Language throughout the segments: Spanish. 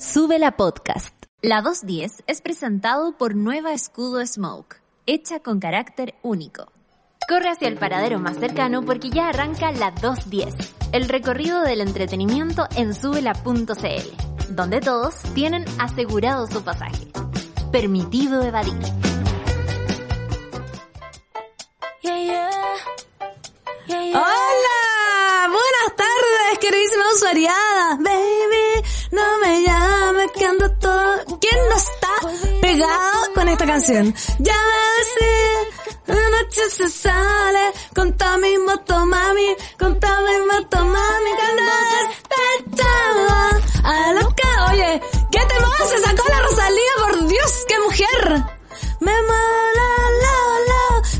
Sube la podcast. La 210 es presentado por Nueva Escudo Smoke, hecha con carácter único. Corre hacia el paradero más cercano porque ya arranca la 210, el recorrido del entretenimiento en subela.cl, donde todos tienen asegurado su pasaje. Permitido evadir. Hola, buenas tardes, queridísima usuariada. Baby, no me llames todo... ¿Quién no está pegado con esta canción? Ya me la noche se sale con toda mi moto mami, con toda mi moto mami, que no a lo que... Oye, ¿qué te Se sacó la Rosalía, por Dios, qué mujer. Me mala la la.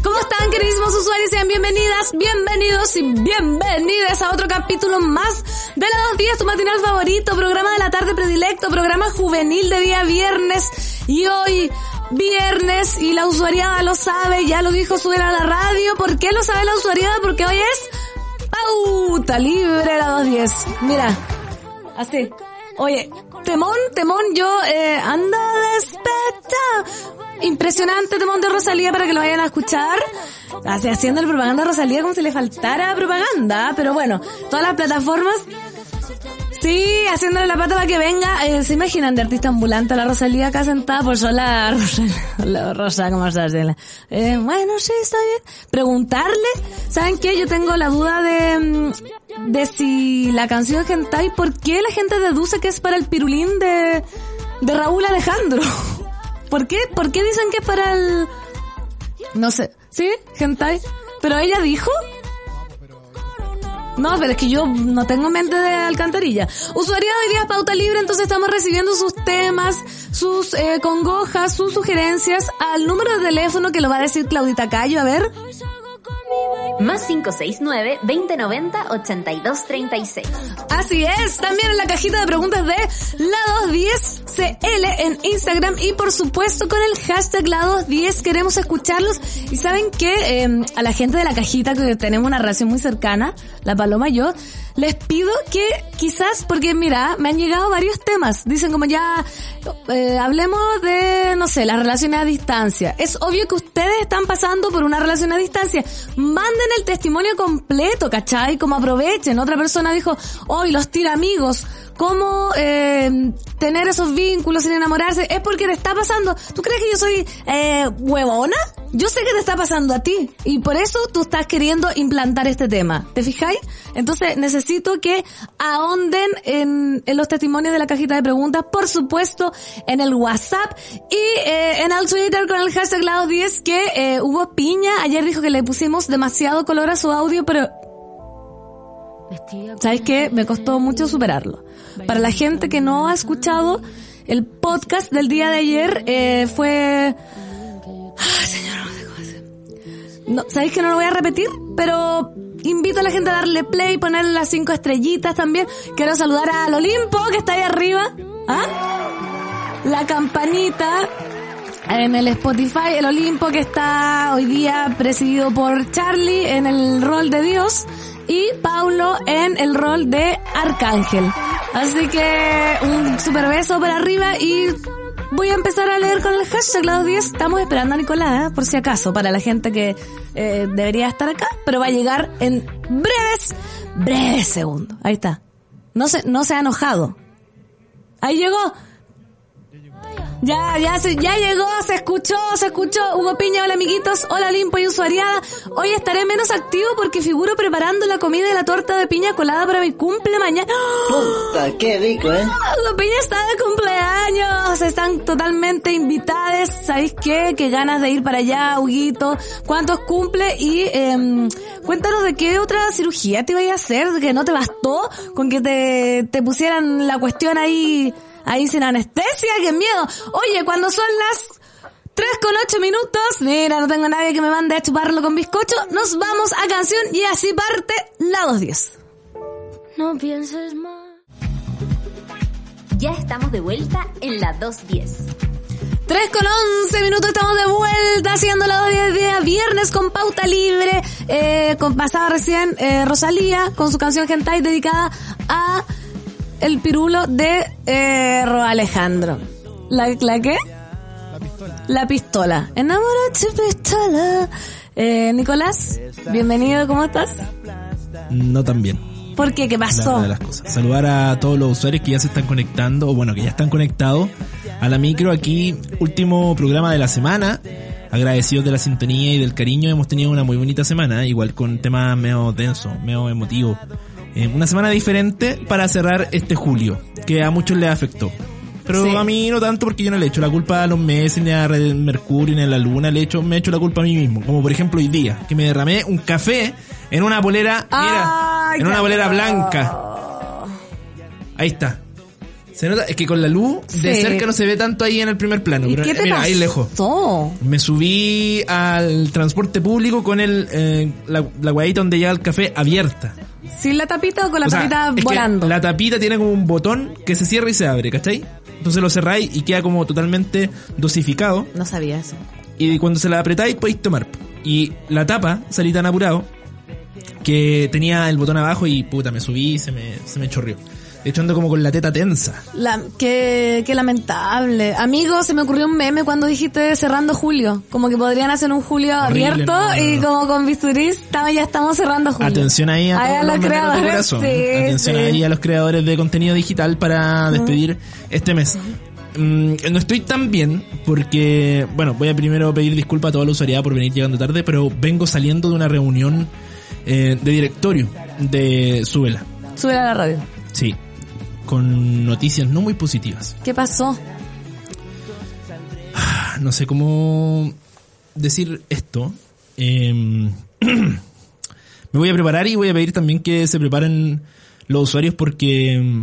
¿Cómo están queridísimos usuarios? Sean bienvenidas, bienvenidos y bienvenidas a otro capítulo más de la dos días, tu matinal favorito, programa de la tarde predilecto, programa juvenil de día viernes y hoy viernes y la usuariada lo sabe, ya lo dijo subir a la radio. ¿Por qué lo sabe la usuariada? Porque hoy es pauta libre la 210. Mira, así. Oye, temón, temón, yo eh, ando despechado. Impresionante temón de Rosalía para que lo vayan a escuchar. Haciendo la propaganda a Rosalía como si le faltara propaganda. Pero bueno, todas las plataformas Sí, haciéndole la pata para que venga. Eh, ¿Se imaginan de artista ambulante la Rosalía acá sentada? Pues sola Rosa, Rosa, ¿cómo hace? Eh, bueno, sí, está bien. Preguntarle, ¿saben qué? Yo tengo la duda de, mm, de si la canción Gentai, ¿por qué la gente deduce que es para el pirulín de, de Raúl Alejandro? ¿Por qué? ¿Por qué dicen que es para el... No sé, ¿sí? Gentai. Pero ella dijo no, pero es que yo no tengo mente de alcantarilla. Usuario de hoy día pauta libre, entonces estamos recibiendo sus temas, sus eh, congojas, sus sugerencias al número de teléfono que lo va a decir Claudita Cayo. A ver. Más 569-2090-8236. Así es, también en la cajita de preguntas de La210CL en Instagram y por supuesto con el hashtag La210 queremos escucharlos. Y saben que em, a la gente de la cajita que tenemos una relación muy cercana, la Paloma y yo, les pido que quizás, porque mira, me han llegado varios temas. Dicen como ya, eh, hablemos de, no sé, las relaciones a distancia. Es obvio que ustedes están pasando por una relación a distancia. Manden el testimonio completo, ¿cachai? Como aprovechen. Otra persona dijo, hoy los tira amigos cómo eh, tener esos vínculos sin enamorarse, es porque te está pasando. ¿Tú crees que yo soy eh, huevona? Yo sé que te está pasando a ti y por eso tú estás queriendo implantar este tema. ¿Te fijáis? Entonces necesito que ahonden en, en los testimonios de la cajita de preguntas, por supuesto en el WhatsApp y eh, en el Twitter con el hashtag lado 10 que eh, hubo piña. Ayer dijo que le pusimos demasiado color a su audio, pero ¿Sabes qué? Me costó mucho superarlo. Para la gente que no ha escuchado, el podcast del día de ayer eh, fue... Ay, señora, no, ¿Sabéis que no lo voy a repetir? Pero invito a la gente a darle play, ponerle las cinco estrellitas también. Quiero saludar al Olimpo, que está ahí arriba. ¿Ah? La campanita en el Spotify, el Olimpo que está hoy día presidido por Charlie en el rol de Dios y Paulo en el rol de Arcángel. Así que un super beso para arriba y voy a empezar a leer con el hashtag las 10. Estamos esperando a Nicolás, por si acaso, para la gente que eh, debería estar acá, pero va a llegar en breves, breves segundos. Ahí está. No se, no se ha enojado. Ahí llegó. Ya, ya, se, ya llegó, se escuchó, se escuchó. Hugo Piña, hola amiguitos, hola Limpo y usuariada. Hoy estaré menos activo porque figuro preparando la comida y la torta de piña colada para mi cumple mañana. Puta, qué rico, eh. Hugo Piña está de cumpleaños, están totalmente invitados. ¿Sabéis qué? Qué ganas de ir para allá, Huguito. ¿Cuántos cumple? Y eh, cuéntanos de qué otra cirugía te iba a hacer, que no te bastó con que te, te pusieran la cuestión ahí ahí sin anestesia, qué miedo. Oye, cuando son las 3 con 8 minutos, mira, no tengo nadie que me mande a chuparlo con bizcocho, nos vamos a canción y así parte la 210. No pienses más. Ya estamos de vuelta en la 210. 3 con 11 minutos estamos de vuelta haciendo la 210 día viernes con pauta libre. Eh, con, pasaba recién eh, Rosalía con su canción Gentai dedicada a el pirulo de eh, Ro Alejandro. ¿La, ¿La qué? La pistola. La pistola. Enamora tu pistola. Eh, Nicolás, bienvenido, ¿cómo estás? No tan bien. ¿Por qué? ¿Qué pasó? verdad de las cosas. Saludar a todos los usuarios que ya se están conectando, o bueno, que ya están conectados a la micro aquí, último programa de la semana. Agradecidos de la sintonía y del cariño, hemos tenido una muy bonita semana, igual con temas medio denso, medio emotivo. Eh, una semana diferente para cerrar este julio, que a muchos les afectó. Pero Sí. a mí no tanto porque yo no le echo la culpa a los meses, ni a Mercurio, ni a la luna, le echo, me echo la culpa a mí mismo. Como por ejemplo hoy día, que me derramé un café en una polera, mira, en una horror. blanca. Ahí está. Se nota, es que con la luz de Sí. cerca no se ve tanto ahí en el primer plano, ¿Y pero qué te mira, pasó? ahí lejos. Me subí al transporte público con el eh, la, la guayita donde llega el café abierta. ¿Sin la tapita o con la O sea, tapita volando? La tapita tiene como un botón que se cierra y se abre, ¿cachai? Entonces lo cerráis y queda como totalmente dosificado. No sabía eso. Y cuando se la apretáis podéis tomar. Y la tapa salí tan apurado que tenía el botón abajo y puta, me subí y se me, se me chorrió. De hecho ando como con la teta tensa. La, qué, qué lamentable. Amigo, se me ocurrió un meme cuando dijiste cerrando julio. Como que podrían hacer un julio Horrible, abierto no, no, no. y como con bisturís ya estamos cerrando julio. Atención ahí a Ahí a los creadores, sí, Atención sí. ahí a los creadores de contenido digital para despedir este mes. Mm, no estoy tan bien porque, bueno, voy a primero pedir disculpas a toda la usuariedad por venir llegando tarde, pero vengo saliendo de una reunión eh, de directorio de Subela. Sube a la radio. Sí, con noticias no muy positivas. ¿Qué pasó? no sé cómo decir esto. Eh, me voy a preparar y voy a pedir también que se preparen los usuarios porque mm,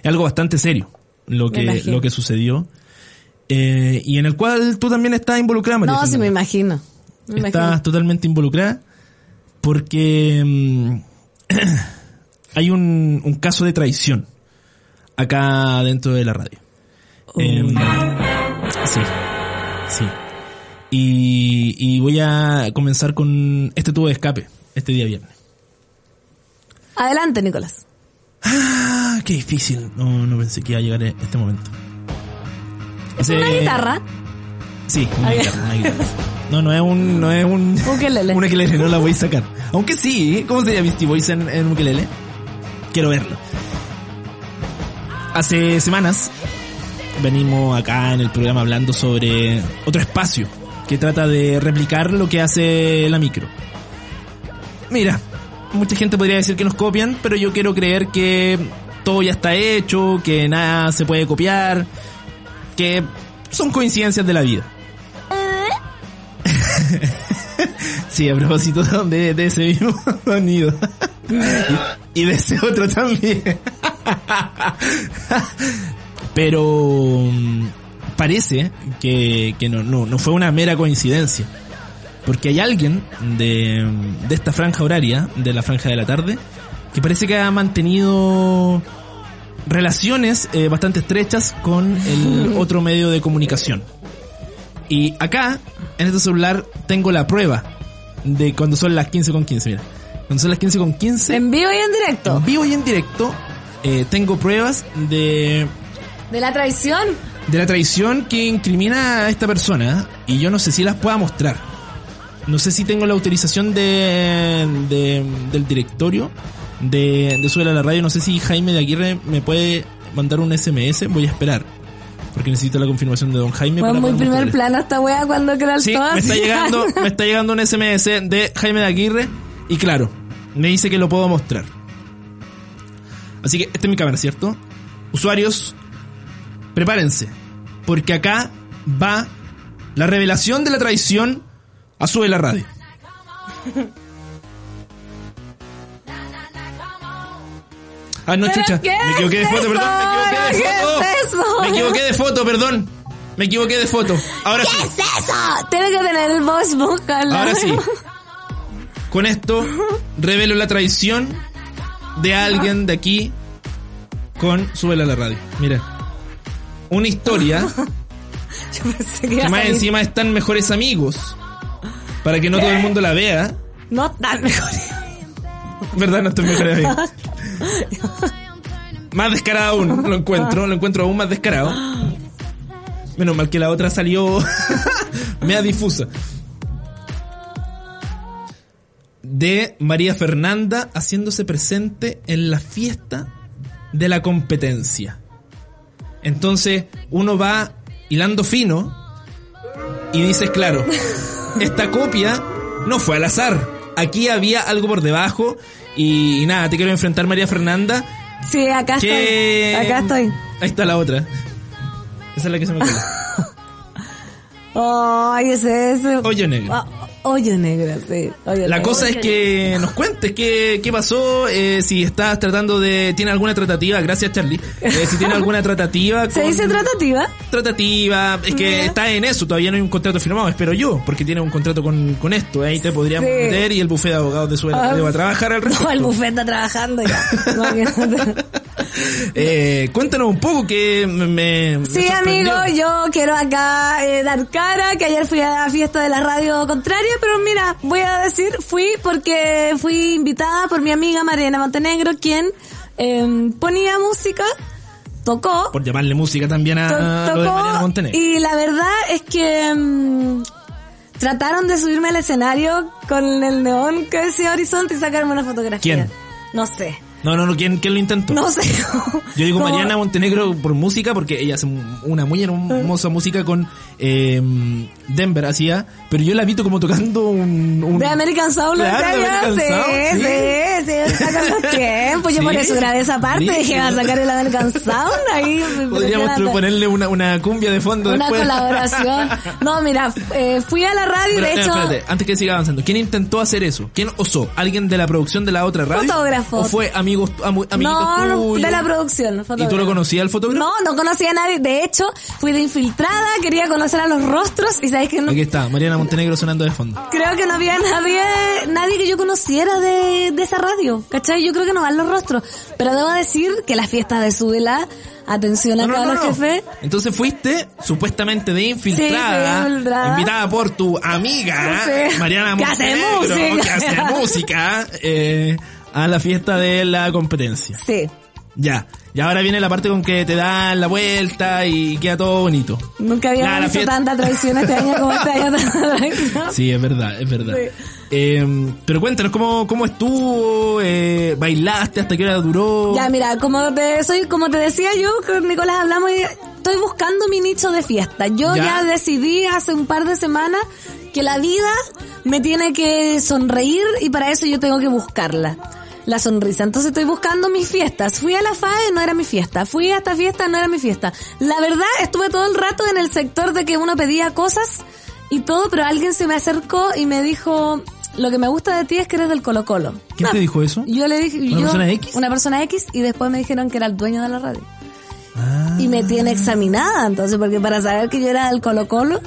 es algo bastante serio lo que, lo que sucedió. Eh, y en el cual tú también estás involucrada, María No, sí me imagino. Me Estás imagino. totalmente involucrada porque mm, hay un, un caso de traición acá dentro de la radio. Oh. Em, sí, sí. Y, y voy a comenzar con este tubo de escape, este día viernes. Adelante, Nicolás. Ah, qué difícil. No, no pensé que iba a llegar este momento. ¿Es Ese- una guitarra? Sí, una guitarra, una guitarra. No, no es un, no es un, Ukelele. un ukelele, no la voy a sacar. Aunque sí, ¿cómo sería Misty Boys en, en ukelele? Quiero verlo. Hace semanas venimos acá en el programa hablando sobre otro espacio que trata de replicar lo que hace la micro. Mira, mucha gente podría decir que nos copian, pero yo quiero creer que todo ya está hecho, que nada se puede copiar, que son coincidencias de la vida. Sí, a propósito de, de ese mismo sonido. Y, de ese otro también. Pero mm, parece que, que no, no, no fue una mera coincidencia. Porque hay alguien de, de esta franja horaria, de la franja de la tarde, que parece que ha mantenido relaciones eh, bastante estrechas con el otro medio de comunicación. Y acá, en este celular, tengo la prueba de cuando son las 15 con 15. Mira, cuando son las 15 con 15, En vivo y en directo. en vivo y en directo, eh, tengo pruebas de, De la traición. de la traición que incrimina a esta persona. Y yo no sé si las pueda mostrar. No sé si tengo la autorización de, de- del directorio de, de Sube a la Radio. No sé si Jaime de Aguirre me puede mandar un SMS. Voy a esperar. Porque necesito la confirmación de don Jaime. Para muy primer mostrarle. plano esta wea cuando crea el Sí, todo me está llegando, me está llegando un SMS de Jaime de Aguirre y claro, me dice que lo puedo mostrar. Así que esta es mi cámara, ¿cierto? Usuarios, prepárense, porque acá va la revelación de la traición a Sube la Radio. Ah, no, ¿Pero chucha. qué Me equivoqué de foto, eso? perdón. Me equivoqué de ¿Qué foto. es eso? Me equivoqué de foto, perdón. Me equivoqué de foto. Ahora sí. ¿Qué es eso? Tiene que tener el voz vocal. Ahora sí. Con esto revelo la traición de alguien de aquí con Súbela a la radio. Mira. Una historia Yo pensé que más encima están mejores amigos. Para que no todo el mundo la vea. No tan mejor. ¿Verdad? No están mejores amigos. Más descarado aún lo encuentro, lo encuentro aún más descarado. Menos mal que la otra salió media difusa. De María Fernanda haciéndose presente en la fiesta de la competencia. Entonces uno va hilando fino y dices, claro, esta copia no fue al azar. Aquí había algo por debajo y, y nada, te quiero enfrentar María Fernanda. Sí, acá que- estoy. Acá estoy. Ahí está la otra. Esa es la que se me queda. Ay, ese es. Hoyo negro. Ah, hoyo negro, sí. hoyo La negro. cosa es que nos cuentes qué, qué pasó, eh, si estás tratando de... ¿Tiene alguna tratativa? Gracias Charlie. Eh, si tiene alguna tratativa... ¿Se dice tratativa? Tratativa, es que está en eso, todavía no hay un contrato firmado, espero yo, porque tiene un contrato con, con esto, ahí te podríamos Sí. meter y el bufete de abogados de su Ah, va a trabajar al respecto. No, el buffet está trabajando ya. Eh, cuéntanos un poco que me... me Sí, amigo, yo quiero acá eh, dar cara que ayer fui a la fiesta de la radio contraria, pero mira, voy a decir, fui porque fui invitada por mi amiga Mariana Montenegro, quien eh, ponía música, tocó, Por llamarle música también a, lo de Mariana Montenegro. y la verdad es que mm, trataron de subirme al escenario con el neón que decía Horizonte y sacarme una fotografía. ¿Quién? No sé. No, no, no, ¿quién, quién lo intentó? No sé. Yo digo Mariana Montenegro por música porque ella hace una muy hermosa música con eh, Denver hacía, pero yo la vi como tocando un... un- De American Soul, ¿lo Claro, de? American sí, Sound, sí, sí, saca los tiempos. Yo Sí. por eso grabé esa parte, dije, va a sacar el American Sound ahí. Podríamos ponerle una, una cumbia de fondo Una después. colaboración. No, mira, eh, fui a la radio y de hecho... espérate, antes que siga avanzando, ¿quién intentó hacer eso? ¿Quién osó? ¿Alguien de la producción de la otra radio? Fotógrafo. ¿O fue amigos, amu- amiguitos No, tuyos? de la producción. ¿Y tú lo conocías al fotógrafo? No, no conocía a nadie. De hecho, fui de infiltrada, quería conocer a los rostros y sabéis que no, Aquí está, Mariana Montenegro sonando de fondo. creo que no había nadie, nadie que yo conociera de, de esa radio, ¿cachai? Yo creo que no van los rostros. Pero debo decir que las fiestas de Súbela, atención a no, todos no, los jefes. Entonces fuiste supuestamente de infiltrada, Sí, invitada por tu amiga. Mariana Que hace Montenegro, música. que hace música, eh, a la fiesta de la competencia. Sí. Ya. Y ahora viene la parte con que te dan la vuelta y queda todo bonito. Nunca había la visto fiesta- tanta traición este año como este año. Sí, es verdad, es verdad. Sí. Eh, pero cuéntanos cómo, cómo estuvo, eh, bailaste, hasta qué hora duró. Ya, mira, como te soy, como te decía yo, con Nicolás hablamos y estoy buscando mi nicho de fiesta. Yo Ya. ya, decidí hace un par de semanas que la vida me tiene que sonreír y para eso yo tengo que buscarla. La sonrisa. Entonces estoy buscando mis fiestas. Fui a la FAE, no era mi fiesta. Fui a esta fiesta, no era mi fiesta. La verdad, estuve todo el rato en el sector de que uno pedía cosas y todo, pero alguien se me acercó y me dijo, lo que me gusta de ti es que eres del Colo Colo. ¿Quién No, te dijo eso? yo le dije, ¿Una yo- persona X? Una persona X y después me dijeron que era el dueño de la radio. Ah. Y me tiene examinada, entonces, porque para saber que yo era del Colo Colo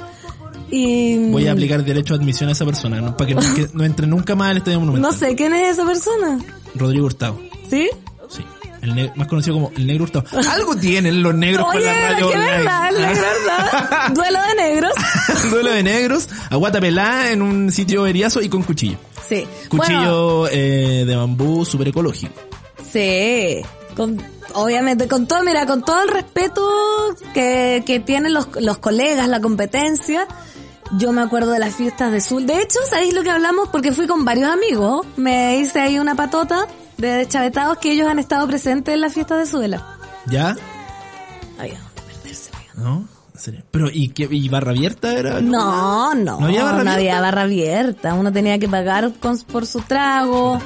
y... Voy a aplicar derecho de admisión a esa persona, ¿no? para que no, que no entre nunca más al Estadio Monumental. No sé quién es esa persona. Rodrigo Hurtado. ¿Sí? Sí. El más conocido como el negro Hurtado. Algo tienen los negros Oye, con la radio qué verdad, el negro, ¿verdad? Duelo de negros. Duelo de negros, aguata pelada en un sitio eriazo y con cuchillo. Sí. Cuchillo Bueno, eh, de bambú super ecológico. sí. Con, obviamente, con todo, mira, con todo el respeto que, que tienen los, los colegas, la competencia, yo me acuerdo de las fiestas de Sul. De hecho, ¿sabéis lo que hablamos? Porque fui con varios amigos. Me hice ahí una patota de chavetados que ellos han estado presentes en las fiestas de Suela. ¿Ya? Ay, ¿a dónde perderse, amigo? ¿No? En serio. Pero, ¿y, qué, y barra abierta era? No, no. ¿No había barra no había abierta? barra abierta. Uno tenía que pagar con- por su trago.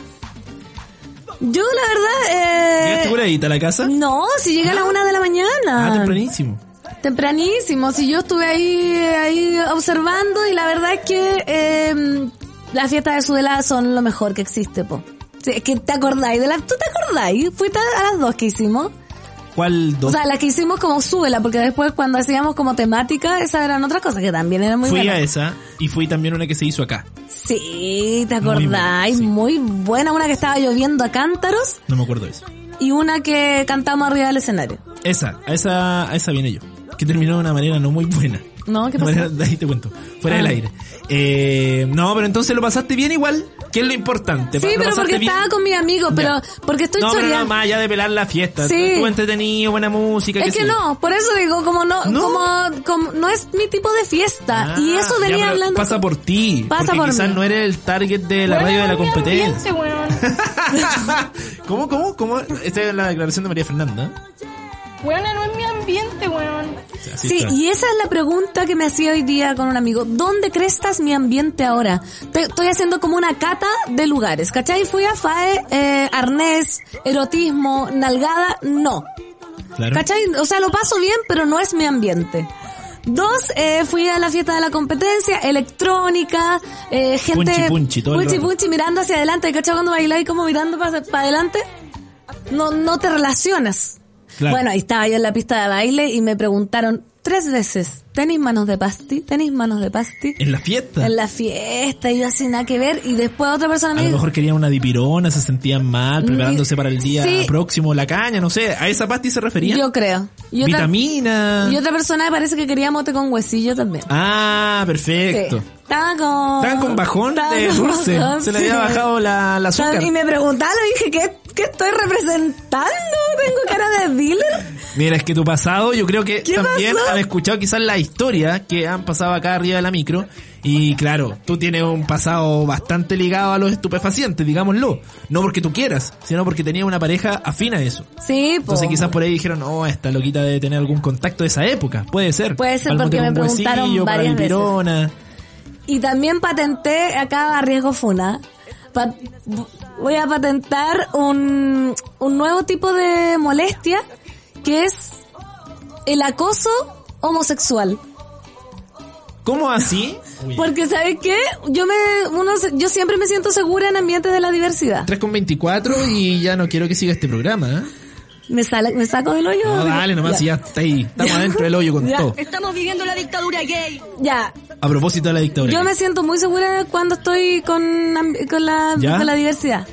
Yo, la verdad, ¿Llegaste eh... por ahí a la casa? No, si llegué a la una de la mañana. Ah, tempranísimo. Tempranísimo, si yo estuve ahí, ahí observando y la verdad es que eh, las fiestas de Sudela son lo mejor que existe, po. Sí, es que te acordáis de la, ¿tú te acordáis? Fuiste a las dos que hicimos. ¿Cuál dos? O sea, las que hicimos como Súbela, porque después cuando hacíamos como temática, esas eran otras cosas que también eran muy fui buenas. a esa y fui también una que se hizo acá. Sí, te Muy acordáis, muy, buena, una que estaba lloviendo a cántaros No me acuerdo de eso. y una que cantamos arriba del escenario. Esa, a esa, a esa vine yo. Que terminó de una manera no muy buena. ¿No? ¿Qué pasó? manera- de ahí te cuento. Fuera Ah. del aire. Eh, no, pero entonces lo pasaste bien igual. ¿Qué es lo importante? Sí, ¿Lo pero porque bien? estaba con mis amigos, pero Ya. porque estoy no, pero choreando. no, más allá de pelar la fiesta. Sí. Estuvo entretenido, buena música. Es que sé no, por eso digo, como no, ¿No? Como, como no es mi tipo de fiesta. Ah, y eso ya, venía pero hablando. Pasa por ti. Pasa porque por quizás mí. no eres el target de la radio de la competencia. weón. ¿Cómo, cómo, cómo? Esta es la declaración de María Fernanda. Weona, no es mi ambiente, Sí, y esa es la pregunta que me hacía hoy día con un amigo. ¿Dónde crestas mi ambiente ahora? Te- estoy haciendo como una cata de lugares, ¿cachai? Fui a FAE, eh, arnés, erotismo, nalgada, no. Claro. ¿Cachai? O sea, lo paso bien, pero no es mi ambiente. Dos, eh, fui a la fiesta de la competencia, electrónica, eh, gente... Punchi, punchi, todo punchi, punchi, mirando hacia adelante. ¿Cachai? Cuando bailáis como mirando para adelante, no, no te relacionas. Claro. Bueno, ahí estaba yo en la pista de baile y me preguntaron tres veces, ¿tenéis manos de pasti? ¿Tenéis manos de pasti? En la fiesta. En la fiesta, y yo sin nada que ver, y después otra persona A me lo dijo, mejor querían una dipirona, se sentían mal, preparándose para el día Sí. próximo, la caña, no sé. ¿A esa pasti se refería? yo creo. Y otra, Vitamina. y otra persona me parece que quería mote con huesillo también. Ah, perfecto. Sí. Estaba con... Estaban con bajón de dulce. bajón, Se le había bajado la, la azúcar. Y me preguntaron, dije, ¿qué, ¿qué estoy representando? ¿Tengo cara de dealer? Mira, es que tu pasado, yo creo que ¿Qué también pasó? han escuchado quizás la historia que han pasado acá arriba de la micro. Y claro, tú tienes un pasado bastante ligado a los estupefacientes, digámoslo. No porque tú quieras, sino porque tenías una pareja afín a eso. Sí, po. Entonces quizás por ahí dijeron, no, esta loquita debe tener algún contacto de esa época. Puede ser. Puede ser, porque me preguntaron varias veces. Y también patenté, acá a riesgo funa, voy a patentar un, un nuevo tipo de molestia que es el acoso homosexual. ¿Cómo así? Porque ¿sabes qué? Yo me, uno, se- yo siempre me siento segura en ambientes de la diversidad. 3 con 24 y ya no quiero que siga este programa. ¿eh? Me sale, me saco del hoyo. No, dale nomás, Ya. ya está ahí. Estamos adentro del hoyo con Ya. todo. Estamos viviendo la dictadura gay. Ya, A propósito de la dictadura. Yo me siento muy segura cuando estoy con, con, la, con la diversidad.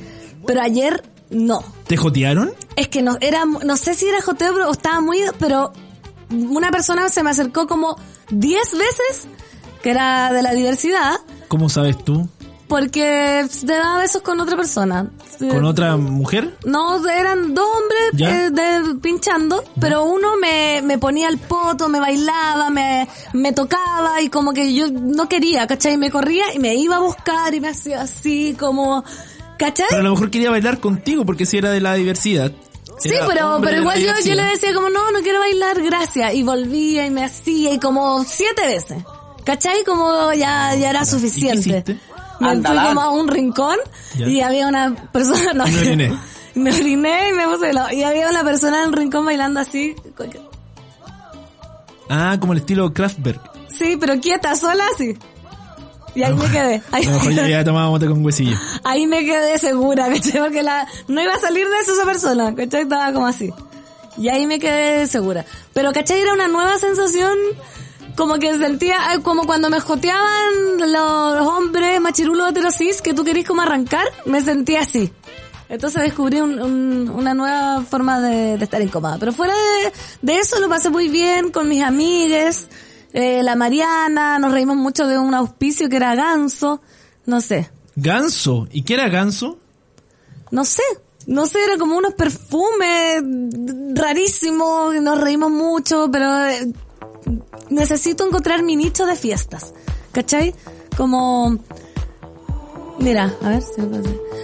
Pero ayer no. ¿Te jotearon? Es que no, era, no sé si era joteo pero- o estaba muy, pero una persona se me acercó como 10 veces, que era de la diversidad, ¿Cómo sabes tú? Porque te daba besos con otra persona. ¿Con otra mujer? No, eran dos hombres eh, de- pinchando, pero uno me, me ponía el poto, me bailaba, me, me tocaba y como que yo no quería, ¿cachai? Me corría y me iba a buscar y me hacía así como, ¿cachai? Pero a lo mejor quería bailar contigo porque si era de la diversidad. Sí, Era pero, pero igual yo, yo le decía como, no, no quiero bailar, gracias. Y volvía y me hacía y como siete veces. ¿Cachai? Como ya, ya era suficiente. Me fui Andalán. como a un rincón y había una persona... No, me oriné. me oriné y me puse. Y había una persona en un rincón bailando así. Ah, como el estilo Kraftwerk. Sí, pero quieta, sola así. Y ahí me quedé. Ahí, ya tomado mote con huesillo. ahí me quedé segura, ¿cachai? Porque la, no iba a salir de eso esa persona, ¿cachai? Estaba como así. Y ahí me quedé segura. Pero, ¿cachai? Era una nueva sensación, como que sentía, ay, como cuando me joteaban los hombres machirulos heterosis, que tú querís como arrancar, me sentía así. Entonces descubrí un- un- una nueva forma de, de estar incómoda. Pero fuera de, de eso lo pasé muy bien con mis amigues, eh, la Mariana, nos reímos mucho de un auspicio que era ganso, no sé. Ganso. ¿Y qué era ganso? No sé, no sé, era como unos perfumes rarísimos, nos reímos mucho, pero eh, necesito encontrar mi nicho de fiestas, ¿cachai? Como, mira, a ver si.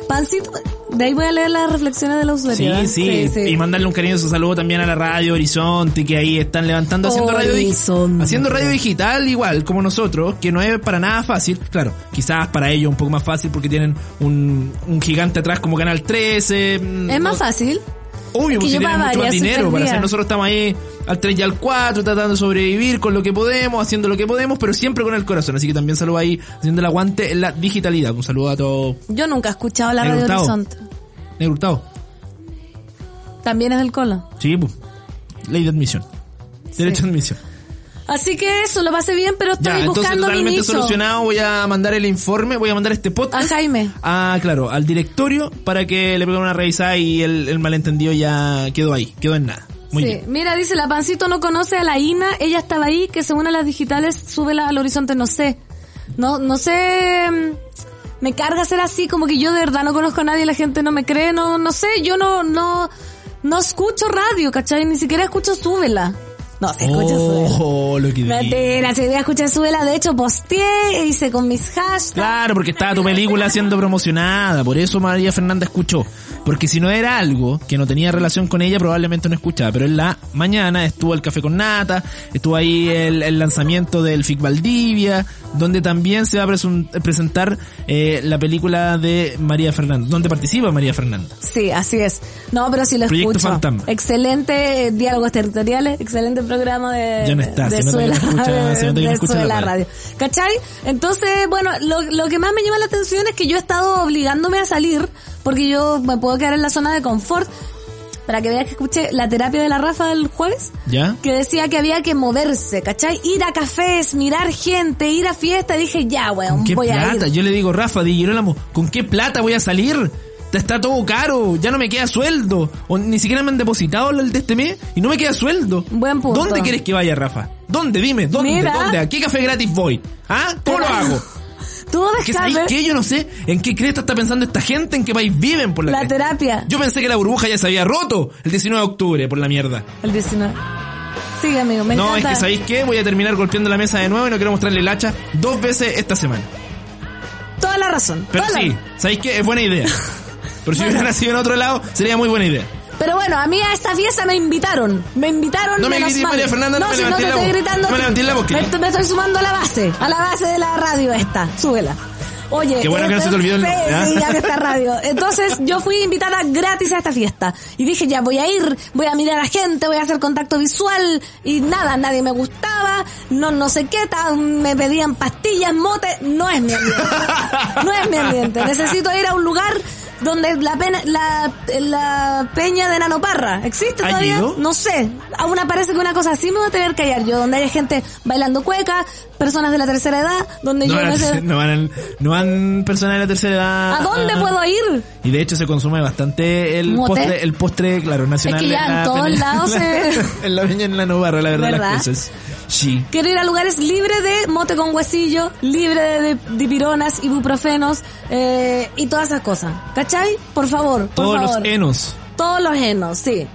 Pancito, de ahí voy a leer las reflexiones de la usuaria. Sí, sí, Y mandarle un cariñoso saludo también a la radio Horizonte, que ahí están levantando, haciendo radio, Horizonte. haciendo radio digital igual, como nosotros, que no es para nada fácil. Claro, quizás para ellos un poco más fácil porque tienen un, un gigante atrás como Canal 13. mm, Es más fácil. Obvio, Es que pues si mucho más dinero para hacer. Nosotros estamos ahí al 3 y al 4 tratando de sobrevivir con lo que podemos, haciendo lo que podemos, pero siempre con el corazón. Así que también saludo ahí, haciendo el aguante en la digitalidad. Un saludo a todos. Yo nunca he escuchado la Negro radio. Horizonte. Negro. También es del colo. Sí, pues. Ley de admisión. Derecho de admisión. Así que eso, lo pasé bien, pero estoy Ya, entonces buscando mi totalmente nicho. solucionado. Voy a mandar el informe, voy a mandar este A podcast. Jaime. Ah, claro, al directorio para que le peguen una revisada y el, el malentendido ya quedó ahí, quedó en nada. Muy sí, bien. mira, dice, la pancito no conoce a la Ina, ella estaba ahí, que según a las digitales, súbela al horizonte, no sé. No, no sé, mm, Me carga ser así, como que yo de verdad no conozco a nadie, la gente no me cree, no, no sé, yo no, no, no escucho radio, ¿cachai? Ni siquiera escucho súbela. No, sí escucho súbela. Oh, lo que si día escuché súbela, de hecho posteé, hice con mis hashtags. Claro, porque estaba tu película siendo promocionada, por eso María Fernanda escuchó. Porque si no era algo que no tenía relación con ella, probablemente no escuchaba. Pero en la mañana estuvo el Café con Nata, estuvo ahí el, el lanzamiento del FIC Valdivia, donde también se va a presentar eh, la película de María Fernanda, donde participa María Fernanda. Sí, así es. No, pero sí lo Proyecto escucho. Fantasma. Excelente eh, diálogos territoriales, excelente programa de Ya no está, de no escucha- de escucha la Suela radio. radio. ¿Cachai? Entonces, bueno, lo, lo que más me llama la atención es que yo he estado obligándome a salir porque yo me puedo quedar en la zona de confort. Para que veas que escuché la terapia de la Rafa el jueves, ¿Ya? que decía que había que moverse, ¿cachai? Ir a cafés, mirar gente, ir a fiesta. Dije, ya, weón, ¿Con qué voy plata? a ir. Yo le digo, Rafa, Di Girolamo, ¿con qué plata voy a salir? Está todo caro, ya no me queda sueldo. O ni siquiera me han depositado el de este mes y no me queda sueldo. Buen punto. ¿Dónde quieres que vaya, Rafa? ¿Dónde? Dime, ¿dónde? Mira. ¿Dónde? ¿A qué café gratis voy? ¿Ah? ¿Cómo lo hago? Tú Que sabéis qué, yo no sé en qué cresta está pensando esta gente, en qué país viven por la, la cresta. terapia. Yo pensé que la burbuja ya se había roto el 19 de octubre por la mierda. El 19. Sigue, amigo, me no, es que sabéis qué, voy a terminar golpeando la mesa de nuevo y no quiero mostrarle el hacha dos veces esta semana. Toda la razón. Pero toda la- sí, ¿sabéis qué? Es buena idea. Pero si hubiera nacido en otro lado, sería muy buena idea. Pero bueno, a mí a esta fiesta me invitaron. Me invitaron No me grites. María Fernanda, no me si no te estoy voz. gritando. No me la voz, me, me estoy sumando a la base, a la base de la radio esta. Súbela. Oye, Qué bueno que no se te olvidó el nombre, que está radio. Entonces yo fui invitada gratis a esta fiesta. Y dije, ya voy a ir, voy a mirar a gente, voy a hacer contacto visual. Y nada, nadie me gustaba, no no sé qué, tan- me pedían pastillas, mote. No es mi ambiente. No es mi ambiente. Necesito ir a un lugar donde la, pena, la, la peña de Nanoparra. ¿Existe ¿Ha todavía? ido? No sé. Aún parece que una cosa así me voy a tener que hallar yo, donde haya gente bailando cueca, personas de la tercera edad, donde No yo van, me sé... no van, no van personas de la tercera edad. ¿A dónde ah, puedo ir? Y de hecho se consume bastante el postre, el postre, claro, nacional. Es que ya en la todos lados se- en la peña en la Novarra, la verdad, ¿Verdad? las cosas. Sí. Quiero ir a lugares libres de mote con huesillo, libre de, de dipironas, ibuprofenos eh, y todas esas cosas. ¿Cachai? Por favor, por Todos favor. los enos. Todos los enos, sí.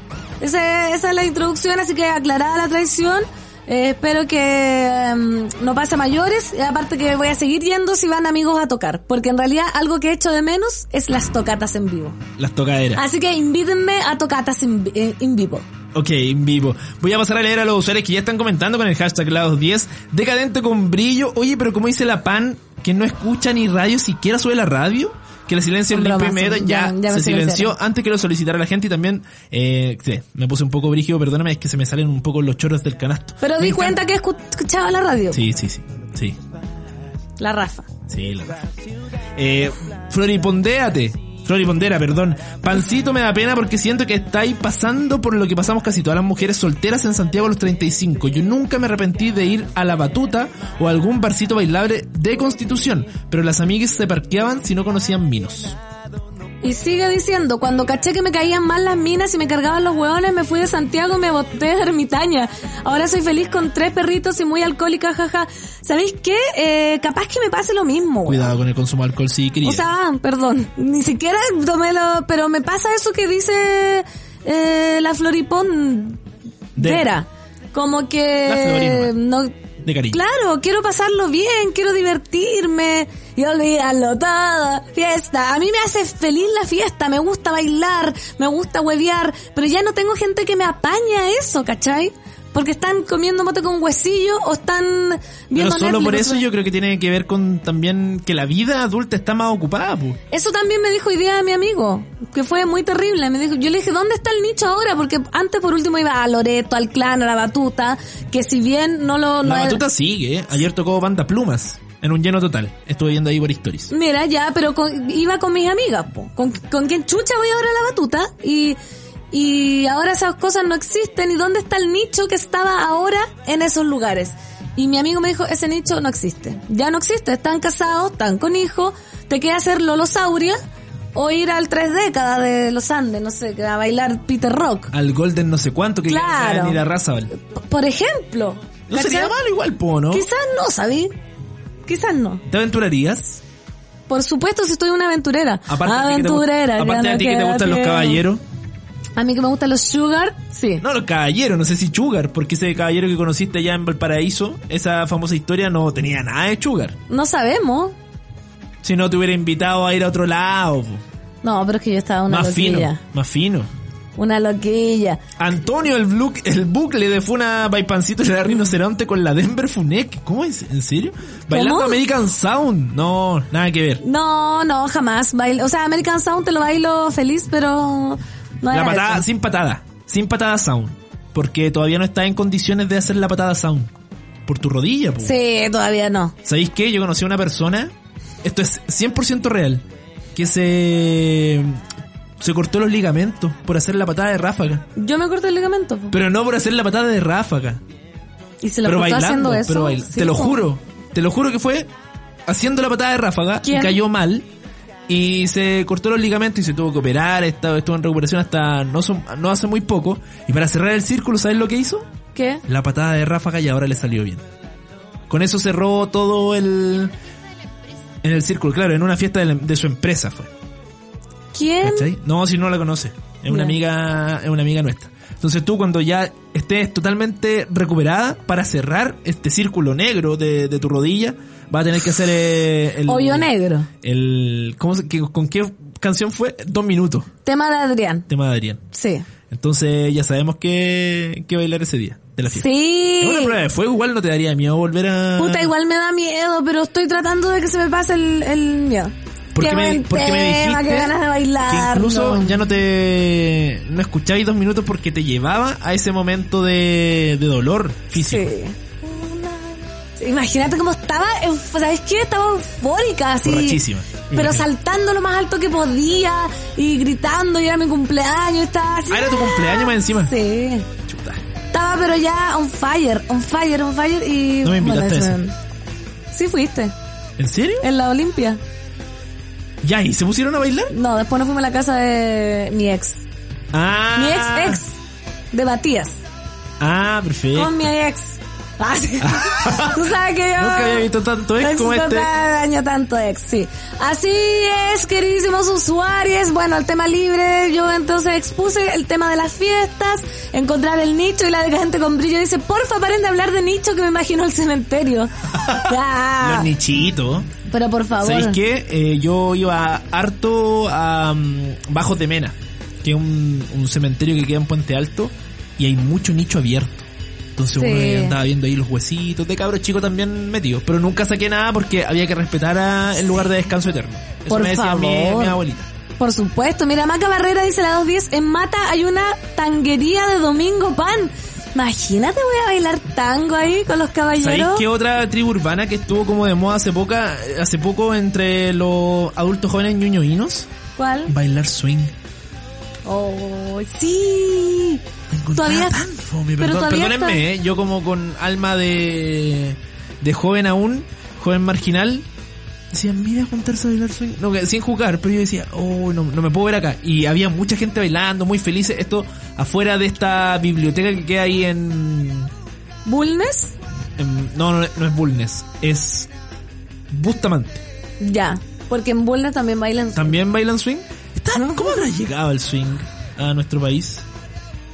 Ese- esa es la introducción, así que aclarada la traición. Eh, espero que em, no pase a mayores. Y aparte que voy a seguir yendo si van amigos a tocar. Porque en realidad algo que he hecho de menos es las tocatas en vivo. Las tocaderas. Así que invítenme a tocatas en, eh, en vivo. Ok, en vivo. Voy a pasar a leer a los usuarios que ya están comentando con el hashtag Lados10. Decadente con brillo. Oye, pero como dice la pan, que no escucha ni radio, siquiera sube la radio. Que la limpio y bromas, sí, ya, ya- se silenció silenciaron. antes que lo solicitara la gente y también, eh, sí, me puse un poco brígido, perdóname, es que se me salen un poco los chorros del canasto. Pero Me di encanta- cuenta que escu- escuchaba la radio. Sí, sí, sí, sí. La Rafa. Sí, la verdad. Eh, Floripondéate. Floripondera, perdón. Pancito me da pena porque siento que estáis pasando por lo que pasamos casi todas las mujeres solteras en Santiago a los 35. Yo nunca me arrepentí de ir a la batuta o a algún barcito bailable de Constitución, pero las amigas se parqueaban si no conocían minos. Y sigue diciendo, cuando caché que me caían mal las minas y me cargaban los hueones, me fui de Santiago y me boté de ermitaña. Ahora soy feliz con tres perritos y muy alcohólica, jaja. ¿Sabéis qué? Eh, capaz que me pase lo mismo. weón. Cuidado con el consumo de alcohol, sí, querida. O sea, perdón, ni siquiera tomé lo... Pero me pasa eso que dice eh, la Floripón De- Vera. Como que... La no, de cariño. Claro, quiero pasarlo bien, quiero divertirme y olvidarlo todo. Fiesta. A mí me hace feliz la fiesta, me gusta bailar, me gusta huevear, pero ya no tengo gente que me apaña a eso, ¿cachai? Porque están comiendo mote con huesillo o están Pero viendo solo por eso yo creo que tiene que ver con también que la vida adulta está más ocupada, pues. Eso también me dijo hoy día mi amigo, que fue muy terrible. Me dijo, yo le dije, ¿dónde está el nicho ahora? Porque antes por último iba a Loreto, al clan, a la batuta, que si bien no lo... no La batuta sigue, ¿eh? Ayer tocó Banda Plumas en un lleno total. Estuve viendo ahí por stories. Mira, ya, pero con- iba con mis amigas, po. Con, con quien chucha voy ahora a la batuta y, y ahora esas cosas no existen. ¿Y dónde está el nicho que estaba ahora en esos lugares? Y mi amigo me dijo, ese nicho no existe. Ya no existe. Están casados, están con hijos. Te queda hacer Lolosauria o ir al tres décadas de los Andes, no sé, a bailar Peter Rock. Al Golden no sé cuánto que Claro. ni la raza, Por ejemplo. No sería malo igual, po, ¿no? Quizás no, ¿sabí? Quizás no. ¿Te aventurarías? Por supuesto, si estoy una aventurera. Aparte, aventurera. aparte no ti que te gustan los caballeros. A mí que me gustan los sugar, sí. No, los caballeros, no sé si Sugar, porque ese caballero que conociste allá en Valparaíso, esa famosa historia no tenía nada de Sugar. No sabemos. Si no te hubiera invitado a ir a otro lado. No, pero es que yo estaba una más loquilla. fino, más fino. Una loquilla. Antonio, el, blu- el bucle de Funa Paipancito y la rinoceronte con la Denver Funek. ¿Cómo es? ¿En serio? Bailando ¿Cómo? American Sound. No, nada que ver. No, no, jamás. Bail- o sea, American Sound te lo bailo feliz, pero no La patada, eso. sin patada. Sin patada sound. Porque todavía no está en condiciones de hacer la patada sound. Por tu rodilla, po. Sí, todavía no. ¿Sabéis qué? Yo conocí a una persona, esto es 100% real, que se se cortó los ligamentos por hacer la patada de ráfaga. Yo me corté el ligamento. po. Pero no por hacer la patada de ráfaga. Y se lo pero cortó bailando, haciendo eso. pero bail- Sí, te lo po. juro, te lo juro que fue haciendo la patada de ráfaga ¿Quién? y cayó mal y se cortó los ligamentos y se tuvo que operar, estaba- estuvo en recuperación hasta no, son- no hace muy poco y para cerrar el círculo, ¿sabes lo que hizo? ¿Qué? La patada de ráfaga y ahora le salió bien. Con eso cerró todo el en el círculo, claro, en una fiesta de, la- de su empresa fue. ¿Quién? ¿Cachai? No, si no la conoce. Es una amiga, es una amiga nuestra. Entonces tú cuando ya estés totalmente recuperada para cerrar este círculo negro de, de tu rodilla, vas a tener que hacer eh, el Hoyo negro. El ¿cómo se- qué- con qué canción fue? Dos minutos. Tema de Adrián. Tema de Adrián. Sí. Entonces ya sabemos que, que bailar ese día de la fiesta. Sí. Es una prueba de fuego, igual no te daría miedo volver a. Puta, igual me da miedo, pero estoy tratando de que se me pase el, el miedo. Porque qué me, porque me tema, dijiste qué ganas de bailar. que incluso ya no te no escucháis dos minutos porque te llevaba a ese momento de, de dolor físico. Sí. Imagínate cómo estaba, euf- ¿sabes qué? Estaba eufórica, así. Borrachísima. Pero saltando lo más alto que podía y gritando, y era mi cumpleaños, estaba así. Ah, era tu cumpleaños más encima. Sí. Chuta. Estaba pero ya on fire, on fire, on fire y... No me invitaste bueno, a eso- Sí fuiste, ¿En serio? en la Olimpia. Ya, ¿y se pusieron a bailar? No, después nos fuimos a la casa de mi ex. Ah. Mi ex ex, de Matías. Ah, perfecto. Con mi ex. Ah, sí. Tú sabes que yo... Nunca había visto tanto ex como este. daño tanto ex, sí. Así es, queridísimos usuarios. Bueno, el tema libre, yo entonces expuse el tema de las fiestas, encontrar el nicho y la de gente con brillo dice, porfa, paren de hablar de nicho que me imagino el cementerio. Ya. Los nichitos. Pero por favor. ¿Sabéis qué? Eh, yo iba harto a mm, Bajos de Mena, que es un, un cementerio que queda en Puente Alto, y hay mucho nicho abierto. Entonces Sí. uno andaba viendo ahí los huesitos de cabros chicos también metidos. Pero nunca saqué nada porque había que respetar a- el lugar de descanso eterno. Eso Por me decía mi, favor. mi abuelita. Por supuesto, mira, Maca Barrera dice la 210, en Mata hay una tanguería de Domingo Pan. Imagínate, voy a bailar tango ahí con los ¿Sabéis caballeros. qué otra tribu urbana que estuvo como de moda hace poca, hace poco entre los adultos jóvenes ñuñoínos? ¿Cuál? Bailar swing. Oh, sí. Todavía- tan fome, pero perdón- todavía perdónenme, eh, yo como con alma de, de joven aún, joven marginal, decía, mira juntarse a bailar swing. No, sin jugar, pero yo decía, oh, no, no me puedo ver acá. Y había mucha gente bailando, muy felices. Esto afuera de esta biblioteca que queda ahí en... ¿Bulnes? en- no, no, no es Bulnes, es Bustamante. Ya. Porque en Bulnes también bailan. ¿También bailan swing? Está- ¿Cómo habrá llegado el swing a nuestro país?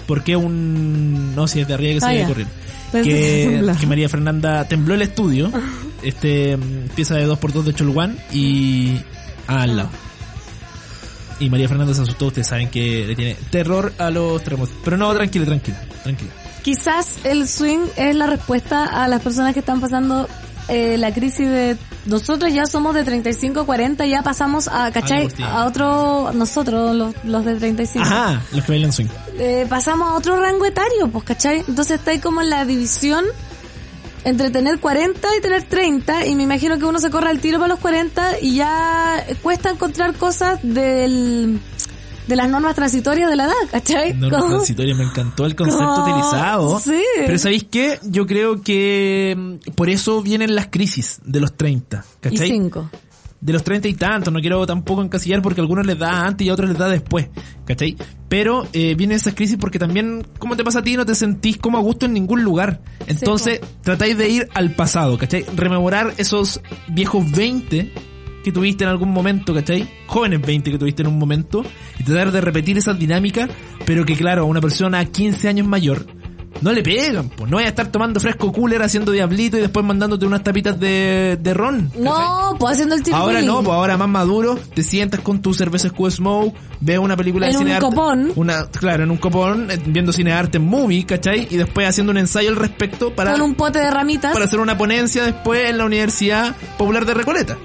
Porque un... No, si es de arriba que se Ah, ve ya. corriendo. Que que María Fernanda tembló el estudio, este mm, pieza de 2x2 de Cholguán y ah, al lado. Y María Fernanda se asustó, ustedes saben que le tiene terror a los terremotos. Pero no, tranquila, tranquila, tranquila. Quizás el swing es la respuesta a las personas que están pasando eh, la crisis de... Nosotros ya somos de 35 a 40, ya pasamos a, ¿cachai? A otro... Nosotros, los, los de 35. Ajá, los que bailan swing. eh, pasamos a otro rango etario, pues, ¿cachai? Entonces está ahí como en la división entre tener 40 y tener 30, y me imagino que uno se corre al tiro para los 40 y ya cuesta encontrar cosas del, de las normas transitorias de la edad, ¿cachai? Normas transitorias, me encantó el concepto utilizado. sí. Pero ¿sabéis qué? Yo creo que mm, por eso vienen las crisis de los 30, Y ¿cachai? 5. de los 30 y tantos, no quiero tampoco encasillar porque a algunos les da antes y a otros les da después, ¿cachai? Pero eh, vienen esas crisis porque también, como te pasa a ti, no te sentís como a gusto en ningún lugar. Entonces, tratáis de ir al pasado, ¿cachai? Rememorar esos viejos 20 que tuviste en algún momento, ¿cachai? Jóvenes 20 que tuviste en un momento y tratar de repetir esa dinámica, pero que claro, a una persona 15 años mayor no le pegan, pues no vaya a estar tomando fresco cooler haciendo diablito y después mandándote unas tapitas de, de ron. No, pues haciendo el Ahora no, pues ahora más maduro, te sientas con tu cerveza Scud Smoke, ves una película En de un cine arte. copón. Una, claro, en un copón, eh, viendo cine arte en movie, ¿cachai? Y después haciendo un ensayo al respecto para, Con un pote de ramitas. para hacer una ponencia después en la Universidad Popular de Recoleta.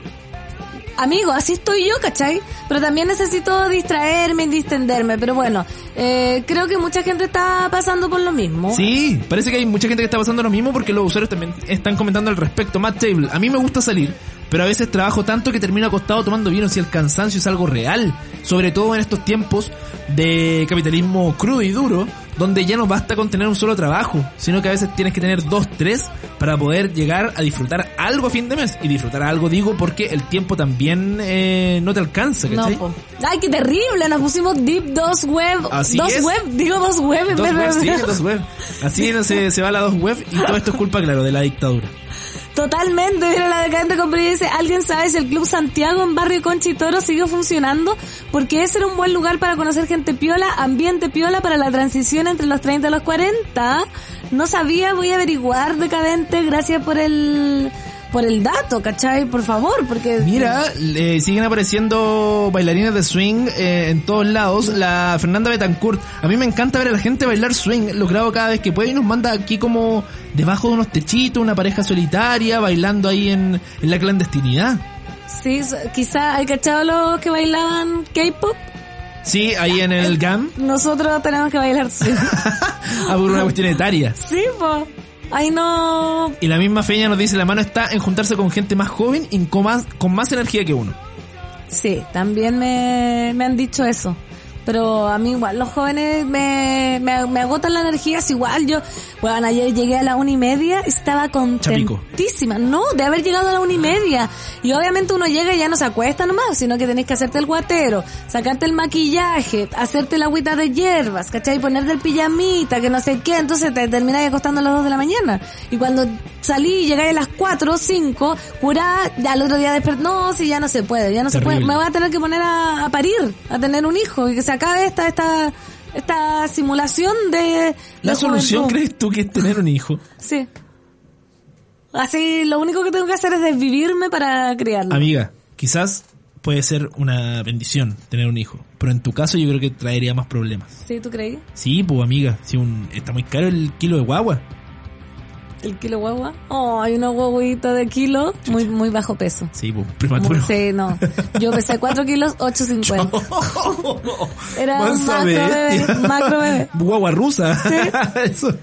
Amigo, así estoy yo, ¿cachai? Pero también necesito distraerme y distenderme. Pero bueno, eh, creo que mucha gente está pasando por lo mismo. Sí, parece que hay mucha gente que está pasando lo mismo porque los usuarios también están comentando al respecto. Matt Table, a mí me gusta salir, pero a veces trabajo tanto que termino acostado tomando vino si el cansancio es algo real. Sobre todo en estos tiempos de capitalismo crudo y duro, donde ya no basta con tener un solo trabajo, sino que a veces tienes que tener dos, tres para poder llegar a disfrutar algo a fin de mes. Y disfrutar algo digo porque el tiempo también eh, no te alcanza, ¿cachai? Ay, qué terrible, nos pusimos deep dos web. Así dos es. web, digo dos web Dos web, sí, dos web. Así no se, se va la dos web y todo esto es culpa, claro, de la dictadura. Totalmente, mira la decadente compañía dice, ¿alguien sabe si el Club Santiago en Barrio Concha y Toro sigue funcionando? Porque ese era un buen lugar para conocer gente piola, ambiente piola para la transición entre los 30 y los 40. No sabía, voy a averiguar, decadente, gracias por el, por el dato, ¿cachai? Por favor, porque... Mira, le siguen apareciendo bailarines de swing eh, en todos lados. La Fernanda Betancourt. A mí me encanta ver a la gente bailar swing. Lo grabo cada vez que puede y nos manda aquí como debajo de unos techitos, una pareja solitaria, bailando ahí en, en la clandestinidad. Sí, quizá, ¿hay cachado los que bailaban K-pop? Sí, ahí en el GAM. Nosotros tenemos que bailar sí. Ah, por una cuestión etaria. sí, pues. Ahí no... Y la misma feña nos dice, la mano está en juntarse con gente más joven y con más, con más energía que uno. Sí, también me, me han dicho eso. Pero a mí igual, los jóvenes me, me, me agotan la energía, es igual yo, bueno, ayer llegué a la una y media estaba contentísima, no, de haber llegado a la una y media. Y obviamente uno llega y ya no se acuesta nomás, sino que tenés que hacerte el guatero, sacarte el maquillaje, hacerte la agüita de hierbas, ¿cachai? Ponerte el pijamita, que no sé qué, entonces te terminás acostando a las dos de la mañana. Y cuando salí y llegué a las cuatro o cinco, curá, ya al otro día desperté, no, si ya no se puede, ya no se puede, me voy a tener que poner a, a parir, a tener un hijo y que se acabe esta, esta, esta simulación de... ¿La de solución juventud. crees tú que es tener un hijo? Sí. Así, lo único que tengo que hacer es desvivirme para criarlo. Amiga, quizás puede ser una bendición tener un hijo, pero en tu caso yo creo que traería más problemas. ¿Sí, tú creí? Sí, pues amiga, si un, está muy caro el kilo de guagua. ¿El kilo guagua? Oh, hay una guaguita de kilo, muy, muy bajo peso. Sí, prematuro. sí, no. Yo pesé 4 kilos, 850. Era un macro bebé, macro bebé. Guagua rusa. Eso.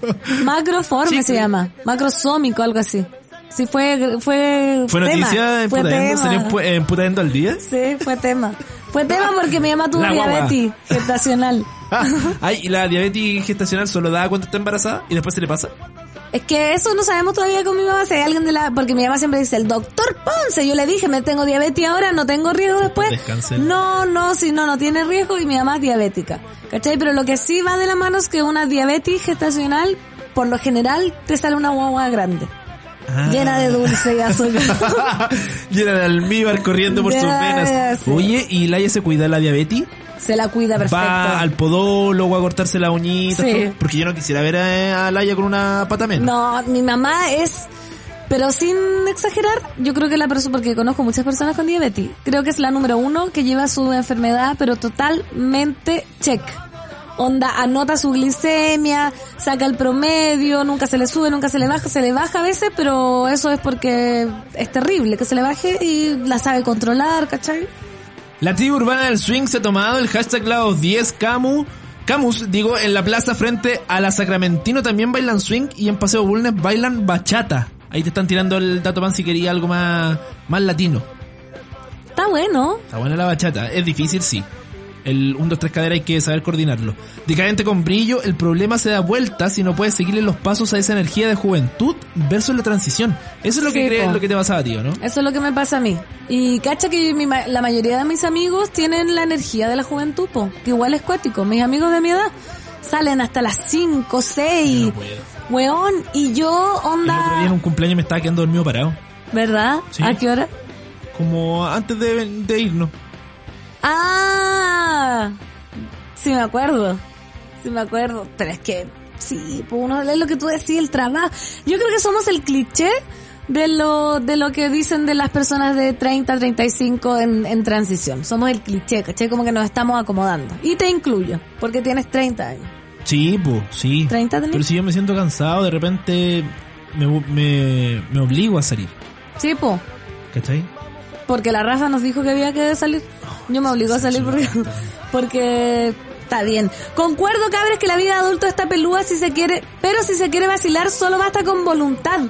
Macroforme Sí, se sí. llama. Macrosómico, algo así. Sí, fue, fue, Fue tema. noticia en fue Putaendo, al día. Sí, fue tema. Fue tema porque mi mamá tuvo diabetes gestacional. Ay, ¿y la diabetes gestacional solo da cuando está embarazada y después se le pasa? Es que eso no sabemos todavía con mi mamá. Si hay alguien de la... Porque mi mamá siempre dice, el doctor Ponce. Yo le dije, me tengo diabetes ahora, no tengo riesgo después. Descanse. No, no, si no, no tiene riesgo y mi mamá es diabética. ¿Cachai? Pero lo que sí va de la mano es que una diabetes gestacional, por lo general, te sale una guagua grande. Ah. Llena de dulce y azúcar. Llena de almíbar corriendo por sus Ya, venas. Oye, ¿y Laia se cuida de la diabetes? Se la cuida perfecto. ¿Va al podólogo a cortarse la uñita? Sí. todo? Porque yo no quisiera ver a, a Laia con una pata menos. No, mi mamá es, pero sin exagerar, yo creo que la persona, porque conozco muchas personas con diabetes, creo que es la número uno que lleva su enfermedad, pero totalmente check. Onda, anota su glicemia, saca el promedio, nunca se le sube, nunca se le baja, se le baja a veces, pero eso es porque es terrible que se le baje y la sabe controlar, ¿cachai? La tribu urbana del swing se ha tomado el hashtag Lados 10 Camu. Camus, digo, en la plaza frente a la Sacramentino también bailan swing y en Paseo Bulnes bailan bachata. Ahí te están tirando el dato pan si quería algo más, más latino. Está bueno. Está buena la bachata. Es difícil, sí. El 1, 2, 3 cadera hay que saber coordinarlo. Decadente con brillo, el problema se da vuelta si no puedes seguirle los pasos a esa energía de juventud versus la transición. Eso es lo que crees, lo que te pasaba, tío, ¿no? Eso es lo que me pasa a mí. Y cacha que mi la mayoría de mis amigos tienen la energía de la juventud, po, que igual es cuático. Mis amigos de mi edad salen hasta las 5, 6, No weón, y yo El otro día en onda, un cumpleaños me estaba quedando dormido parado. ¿verdad? Sí. ¿A qué hora? como antes de, de irnos. Ah, sí me acuerdo. Sí me acuerdo. Pero es que, sí, pues uno es lo que tú decís, el trabajo. Yo creo que somos el cliché de lo, de lo que dicen de las personas de 30, 35 en, en transición. Somos el cliché, ¿cachai? Como que nos estamos acomodando. Y te incluyo, porque tienes 30 años. Sí, pues, sí. 30 tenés. Pero si yo me siento cansado, de repente me, me, me obligo a salir. Sí, po. ¿Cachai? Porque la Rafa nos dijo que había que salir. Yo me obligo a salir porque, porque está bien. Concuerdo, cabres, que la vida de adulto está pelúa si se quiere, pero si se quiere vacilar solo basta con voluntad.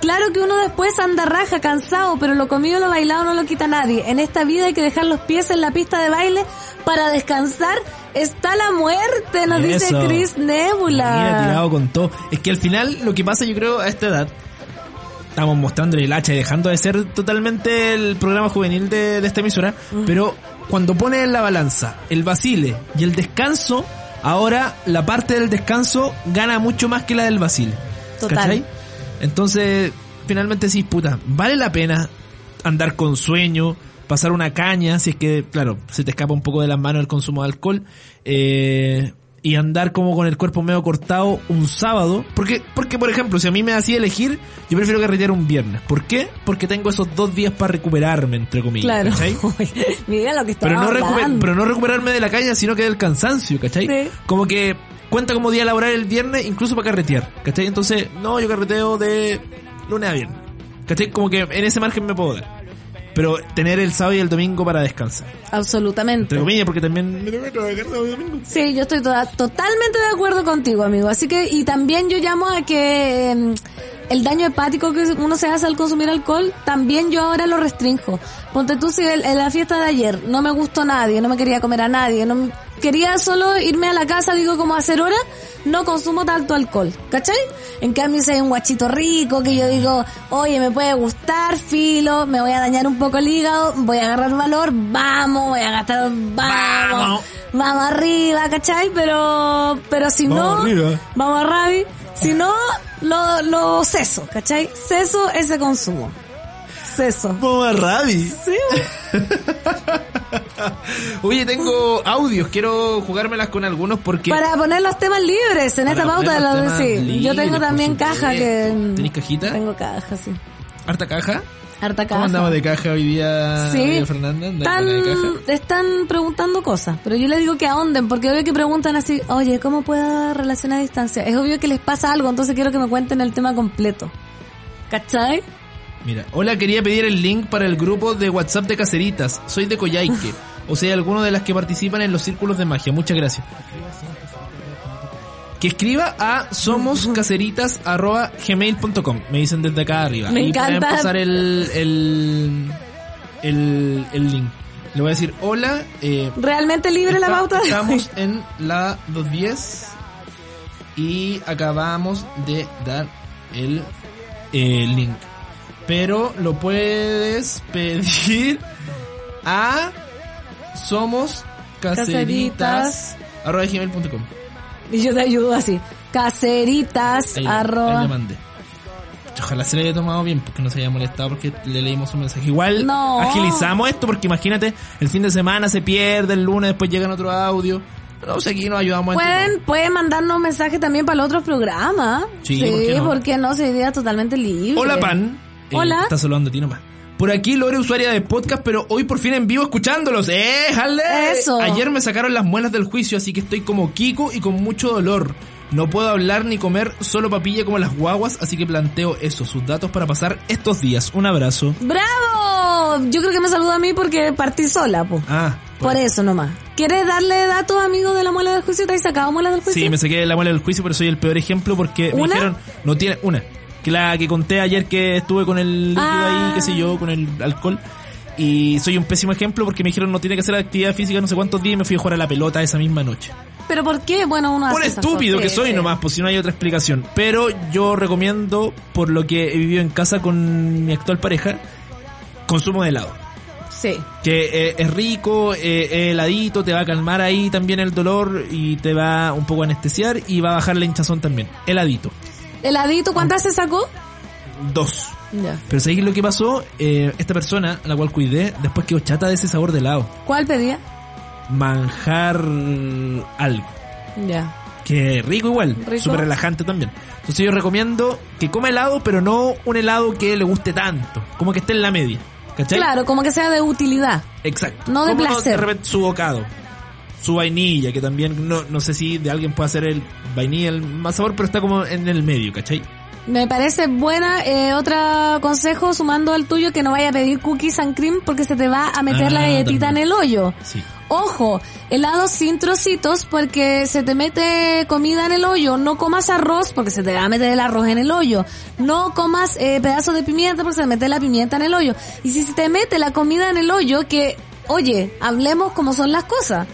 Claro que uno después anda raja, cansado, pero lo comido lo bailado no lo quita nadie. En esta vida hay que dejar los pies en la pista de baile para descansar. Está la muerte, nos dice. Chris Nebula. Mira, tirado con todo. Es que al final lo que pasa, yo creo, a esta edad, estamos mostrando el hacha y dejando de ser totalmente el programa juvenil de, de esta emisora, pero cuando pone en la balanza el vacile y el descanso, ahora la parte del descanso gana mucho más que la del vacile. Total. ¿Cachai? Entonces, finalmente sí, puta, vale la pena andar con sueño, pasar una caña, si es que, claro, se te escapa un poco de las manos el consumo de alcohol, eh, y andar como con el cuerpo medio cortado un sábado, porque, porque por ejemplo, si a mí me hacía elegir, yo prefiero carretear un viernes. ¿Por qué? Porque tengo esos dos días para recuperarme, entre comillas. Claro. ¿cachai? Mira lo que pero estamos no, recuper- pero no recuperarme de la caña, sino que del cansancio, ¿cachai? Sí. Como que cuenta como día laboral el viernes, incluso para carretear, ¿cachai? Entonces, no, yo carreteo de lunes a viernes, ¿cachai? Como que en ese margen me puedo dar. Pero tener el sábado y el domingo para descansar. Absolutamente. Entre comillas, porque también me tengo que trabajar sábado y domingo. Sí, yo estoy toda- totalmente de acuerdo contigo, amigo. Así que, y también yo llamo a que eh, el daño hepático que uno se hace al consumir alcohol, también yo ahora lo restringo. Ponte tú si en la fiesta de ayer no me gustó nadie, no me quería comer a nadie, no me- quería solo irme a la casa, digo como hacer hora, no consumo tanto alcohol, ¿cachai? En cambio si hay un guachito rico que yo digo, oye, me puede gustar, filo, me voy a dañar un poco el hígado, voy a agarrar valor, vamos, voy a gastar, vamos, Vamos. vamos arriba, ¿cachai? Pero, pero si Vamos no, arriba. vamos a Rabi, si no, lo, lo ceso, ¿cachai? Ceso ese consumo. Ceso. Como a Rabi. Oye, tengo audios, quiero jugármelas con algunos porque... Para poner los temas libres en esta pauta de temas sí. Yo tengo también caja que ¿Tenés cajita? tengo caja, sí. ¿Harta caja? Harta caja. ¿Cómo andamos de caja hoy día, Sí, Fernanda? ¿Andas están, están preguntando cosas, pero yo les digo que ahonden, porque obvio que preguntan así, oye, ¿cómo puedo relacionar a distancia? Es obvio que les pasa algo, entonces quiero que me cuenten el tema completo. ¿Cachai? Mira, hola, quería pedir el link para el grupo de WhatsApp de Caseritas. Soy de Coyhaique. o sea, alguno de las que participan en los círculos de magia. Muchas gracias. Que escriba a somoscaseritas.gmail.com. Me dicen desde acá arriba. Me y pueden encanta. pasar el, el, el, el link. Le voy a decir, hola, eh, ¿Realmente libre la Está- pauta? de hoy? Estamos en la 210 y acabamos de dar el eh, link. Pero lo puedes pedir a somos caseritas arroba gmail.com. Y yo te ayudo así. Caseritas, Ahí, ahí arroba. le mandé. Ojalá se le haya tomado bien porque no se haya molestado porque le leímos un mensaje. Igual No. agilizamos esto porque imagínate, el fin de semana se pierde, el lunes después llegan otro audio. No sé, aquí nos ayudamos. Pueden, pueden mandarnos mensajes también para los otros programas. Sí, ¿por qué no? porque no? Se idea totalmente libre. Hola, Pan. Eh, Hola. Está saludando a ti nomás. Por aquí Lore, usuaria de podcast, pero hoy por fin en vivo escuchándolos. ¡Eh, jale! Eso. Ayer me sacaron las muelas del juicio, así que estoy como Kiko y con mucho dolor. No puedo hablar ni comer solo papilla como las guaguas, así que planteo eso, sus datos para pasar estos días. Un abrazo. ¡Bravo! Yo creo que me saluda a mí porque partí sola, po. Ah, Por eso nomás. ¿Quieres darle datos, amigo, de la muela del juicio? ¿Te has sacado muela del juicio? Sí, me saqué la muela del juicio, pero soy el peor ejemplo porque me dijeron, no tiene, una, que la que conté ayer que estuve con el líquido Ah. ahí, qué sé yo, con el alcohol. Y soy un pésimo ejemplo porque me dijeron no tiene que hacer actividad física no sé cuántos días y me fui a jugar a la pelota esa misma noche. ¿Pero por qué? Bueno, uno Por hace estúpido que soy nomás, pues si no hay otra explicación. Pero yo recomiendo, por lo que he vivido en casa con mi actual pareja, consumo de helado. Sí. Que eh, es rico, eh, es heladito, te va a calmar ahí también el dolor y te va un poco a anestesiar y va a bajar la hinchazón también. Heladito. ¿Heladito cuántas se sacó? dos. Ya. Pero ¿sabéis lo que pasó? Eh, esta persona, a la cual cuidé, después quedó chata de ese sabor de helado. ¿Cuál pedía? Manjar algo. Ya. Que rico igual, Rico. súper relajante también. Entonces yo recomiendo que coma helado, pero no un helado que le guste tanto. Como que esté en la media. ¿Cachai? Claro, como que sea de utilidad. Exacto. No de Como placer. de repente su bocado. Su vainilla, que también no, no sé si de alguien puede hacer el vainilla el más sabor, pero está como en el medio, ¿cachai? Me parece buena. Eh, otro consejo, sumando al tuyo, que no vaya a pedir cookies and cream porque se te va a meter Ah, la galletita también. en el hoyo. Sí. Ojo, helado sin trocitos porque se te mete comida en el hoyo. No comas arroz porque se te va a meter el arroz en el hoyo. No comas eh, pedazos de pimienta porque se te mete la pimienta en el hoyo. Y si se te mete la comida en el hoyo, que, oye, hablemos como son las cosas.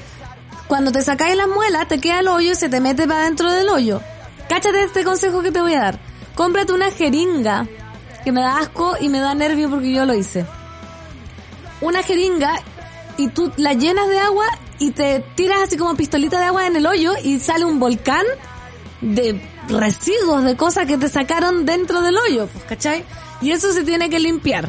Cuando te sacáis las muelas, te queda el hoyo y se te mete para dentro del hoyo. Cáchate este consejo que te voy a dar. Cómprate una jeringa, que me da asco y me da nervio porque yo lo hice. Una jeringa y tú la llenas de agua y te tiras así como pistolita de agua en el hoyo y sale un volcán de residuos, de cosas que te sacaron dentro del hoyo, pues, ¿cachai? Y eso se tiene que limpiar.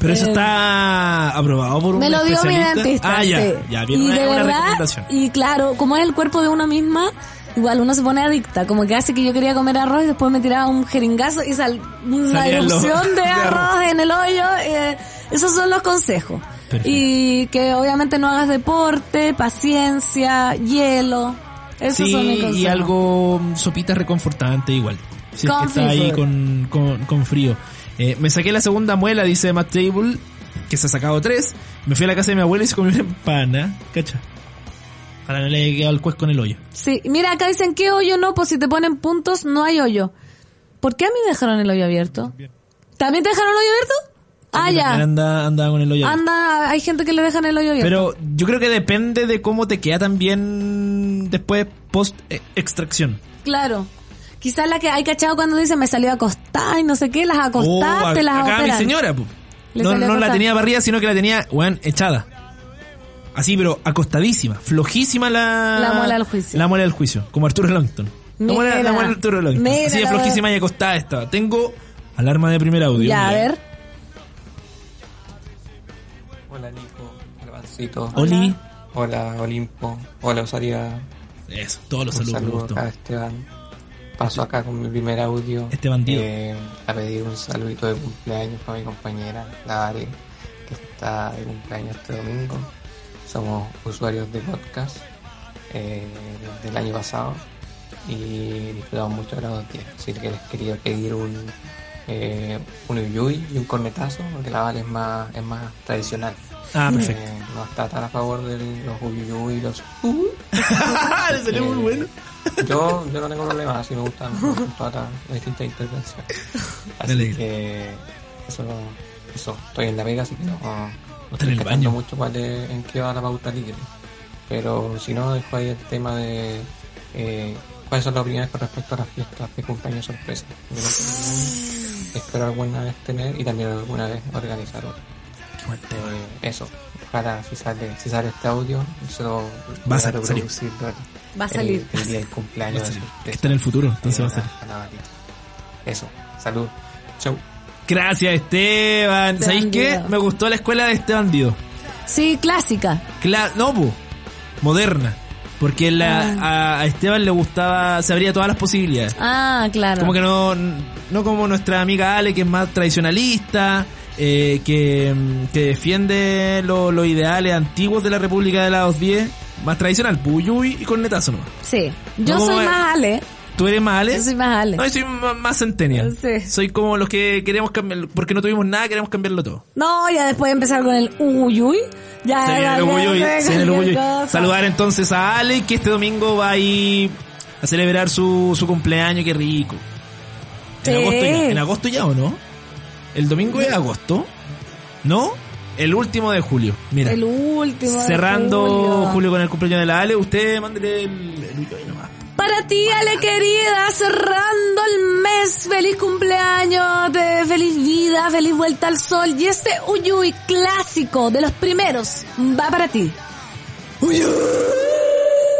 Pero eso Eh, está aprobado por un me lo dio mi dentista. Ah, ya, sí. ya, bien, y una, de una verdad, recomendación. y claro, como es el cuerpo de uno misma, igual uno se pone adicta. Como que hace que yo quería comer arroz y después me tiraba un jeringazo y sal una Salían los- erupción de arroz. en el hoyo. eh, esos son los consejos. Perfecto. Y que obviamente no hagas deporte, paciencia, hielo. Esos son mis Sí, consejos. y algo sopita reconfortante igual. Si es que está ahí con, con, con frío. Eh, me saqué la segunda muela, dice Matt Table, que se ha sacado tres. Me fui a la casa de mi abuela y se comió una empana. ¿Cacha? Ojalá no le haya quedado el cuesco en el hoyo. Sí, mira, acá dicen, ¿qué hoyo no? Pues si te ponen puntos, no hay hoyo. ¿Por qué a mí me dejaron el hoyo abierto? ¿También te dejaron el hoyo abierto? Ah, ya. Anda, anda con el hoyo abierto. Anda, hay gente que le dejan el hoyo abierto. Pero yo creo que depende de cómo te queda también después post eh, extracción. Claro. Quizás la que hay cachado cuando dice me salió acostada y no sé qué, las acostaste, Oh, las acá mi señora, no, no la tenía para arriba, sino que la tenía, weón, echada. Así, pero acostadísima, flojísima la... La muela del juicio. La muela del juicio, como Arturo Longton. La muela, la muela de Arturo Longton. Mira Así de flojísima y acostada estaba. Tengo alarma de primer audio. Ya, a ver. Hola Nico, hola Oli. hola Olimpo, hola Osaria, Eso, todos los un saludos. saludo a Esteban. Paso acá con mi primer audio. Este bandido. eh, a pedir un saludito de cumpleaños para mi compañera, la Ari, que está de cumpleaños este domingo. Somos usuarios de podcast eh, desde el año pasado y disfrutamos mucho de los dos días. Así que les quería pedir un eh, un uyuy y un cornetazo, porque la Vale es más, es más tradicional. Ah, perfecto. Eh, no está tan a favor de los uyuyuy y los uh. Salió muy bueno. Yo, yo no tengo problema, así me gustan todas las, distintas intervenciones. Así Dale. que eso, eso, estoy en la vega, así que no, no en estoy el cachando baño. mucho cuál es- en qué va la pauta libre. Pero si no, dejo ahí el tema de eh, cuáles son las opiniones con respecto a las fiestas de cumpleaños sorpresa. Ninguna. espero alguna vez tener y también alguna vez organizar otra. Eh, eso, ojalá si sale, si sale este audio, se lo Va a reproducir el- Va a salir. El, el día del cumpleaños. De. Está en el futuro, entonces va a salir. Eso, salud. Chau. Gracias, Esteban. Este ¿Sabéis qué? Me gustó la escuela de este bandido. Sí, clásica. Cla no, po. Moderna. Porque la, Ah. a, Esteban le gustaba, se abría todas las posibilidades. Ah, claro. Como que no, no como nuestra amiga Ale, que es más tradicionalista, eh, que, que defiende lo- los ideales antiguos de la República de la 210, más tradicional, Puyuy y cornetazo nomás. Sí. Yo No, soy como- más Ale. ¿Tú eres más Ale? Yo soy más Ale. No, yo soy más, centennial. Sí. Soy como los que queremos cambiar, porque no tuvimos nada, queremos cambiarlo todo. No, ya después de empezar con el uyuy. Ya Se viene el Uyuy, se viene el Uyuy. Saludar entonces a Ale, que este domingo va a ir a celebrar su, su cumpleaños, qué rico. En Sí. agosto ya, en agosto ya o no? El domingo es agosto, ¿no? El último de julio, mira. El último. de Cerrando julio. julio. con el cumpleaños de la Ale, usted mándele el, el nomás. Para ti, Ale querida, cerrando el mes, feliz cumpleaños, de feliz vida, feliz vuelta al sol. Y este Uyuy clásico de los primeros va para ti. Uyuy.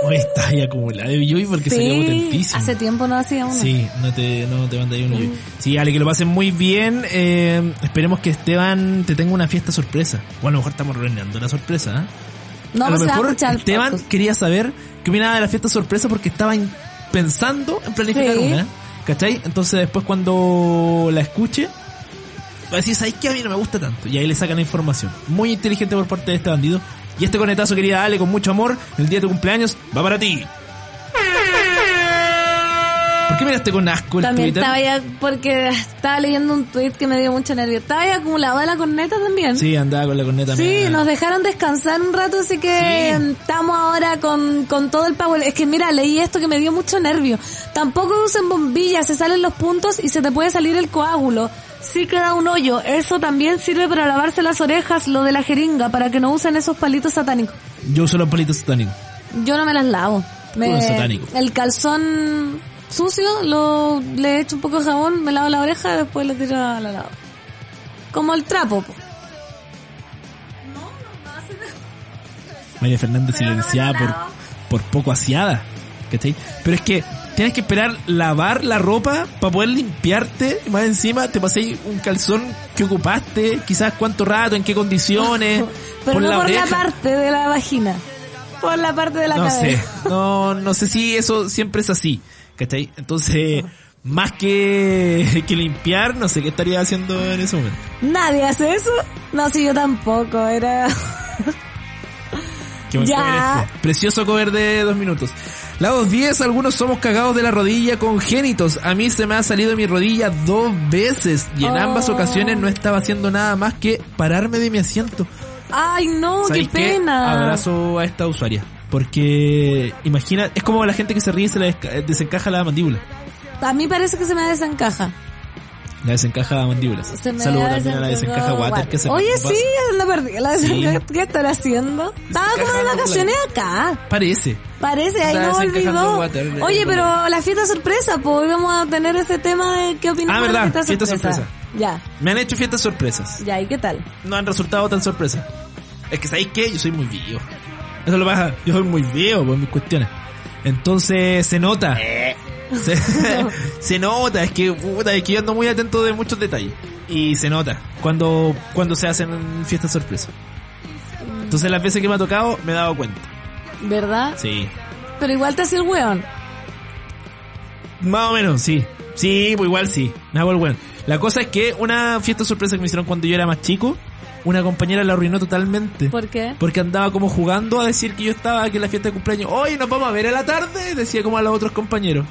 Hoy está ahí acumulada de Yui porque salió potentísimo. hace tiempo no hacía uno. Sí, no te, no te manda ahí uno Yui. Sí, Ale, que lo pasen muy bien. Eh, esperemos que Esteban te tenga una fiesta sorpresa. O a lo mejor estamos horneando la sorpresa, ¿eh? No, a lo se va a mejor Esteban podcast. quería saber qué opinaba de la fiesta sorpresa porque estaba pensando en planificar Sí. una. ¿Cachai? Entonces después cuando la escuche, va a decir, ¿sabes qué? A mí no me gusta tanto. Y ahí le sacan la información. Muy inteligente por parte de este bandido. Y este conetazo, querida Ale, con mucho amor, el día de tu cumpleaños, va para ti. ¿Por qué miraste con asco el También Twitter? estaba ya, porque estaba leyendo un tweet que me dio mucho nervio. Estaba ya acumulado de la corneta también. Sí, andaba con la corneta. Sí, nos dejaron descansar un rato, así que Sí. estamos ahora con, con todo el power. Es que mira, leí esto que me dio mucho nervio. Tampoco usen bombillas, se salen los puntos y se te puede salir el coágulo. Sí queda un hoyo. Eso también sirve para lavarse las orejas, lo de la jeringa, para que no usen esos palitos satánicos. Yo uso los palitos satánicos. Yo no me las lavo. Me- satánico. el calzón sucio, lo, le echo un poco de jabón, me lavo la oreja y después lo tiro a la lava. Como el trapo. po. María Fernández silenciada por, por poco aseada. ¿Cachai? Pero es que tienes que esperar lavar la ropa para poder limpiarte. Más encima te pasé un calzón que ocupaste, quizás cuánto rato, en qué condiciones. Pero no la por oreja. la parte de la vagina. Por la parte de la No cabeza. sé. No, no sé si eso siempre es así. ¿Cachai? Entonces, más que, que limpiar, no sé qué estaría haciendo en ese momento. Nadie hace eso. No, si yo tampoco. Era... Qué buen Ya. cover este. Precioso cover de dos minutos. Lados 10, algunos somos cagados de la rodilla congénitos. A mí se me ha salido mi rodilla dos veces y en Oh. ambas ocasiones no estaba haciendo nada más que pararme de mi asiento. Ay, no, qué pena. Abrazo a esta usuaria. Porque, imagina, es como la gente que se ríe y se le desencaja la mandíbula. A mí parece que se me desencaja. La desencaja la mandíbula. Se me Saludo ha también a la desencaja water que se Oye, sí, la perdí. La desencaja. ¿Qué están haciendo? Estaba como de Desencajando vacaciones acá. Parece. Parece, ahí no olvidó. water. Oye, pero la fiesta sorpresa, pues vamos a tener ese tema de qué opinamos Ah, de la verdad, fiesta fiesta sorpresa. sorpresa. Ya, Me han hecho fiestas sorpresas. ya, ¿y qué tal? no han resultado tan sorpresas. Es que, ¿sabéis qué? Yo soy muy viejo. Eso lo pasa. Yo soy muy viejo por mis cuestiones. Entonces, se nota. Se, se nota. Es que, puta, es que yo ando muy atento de muchos detalles. Y se nota cuando, cuando se hacen fiestas sorpresas. Entonces, las veces que me ha tocado, me he dado cuenta. ¿Verdad? Sí. Pero igual te hacía el weón. Más o menos, sí. Sí, pues igual sí. Me hago el weón. La cosa es que una fiesta sorpresa que me hicieron cuando yo era más chico, una compañera la arruinó totalmente. ¿Por qué? Porque andaba como jugando a decir que yo estaba aquí en la fiesta de cumpleaños. Hoy nos vamos a ver a la tarde, decía como a los otros compañeros.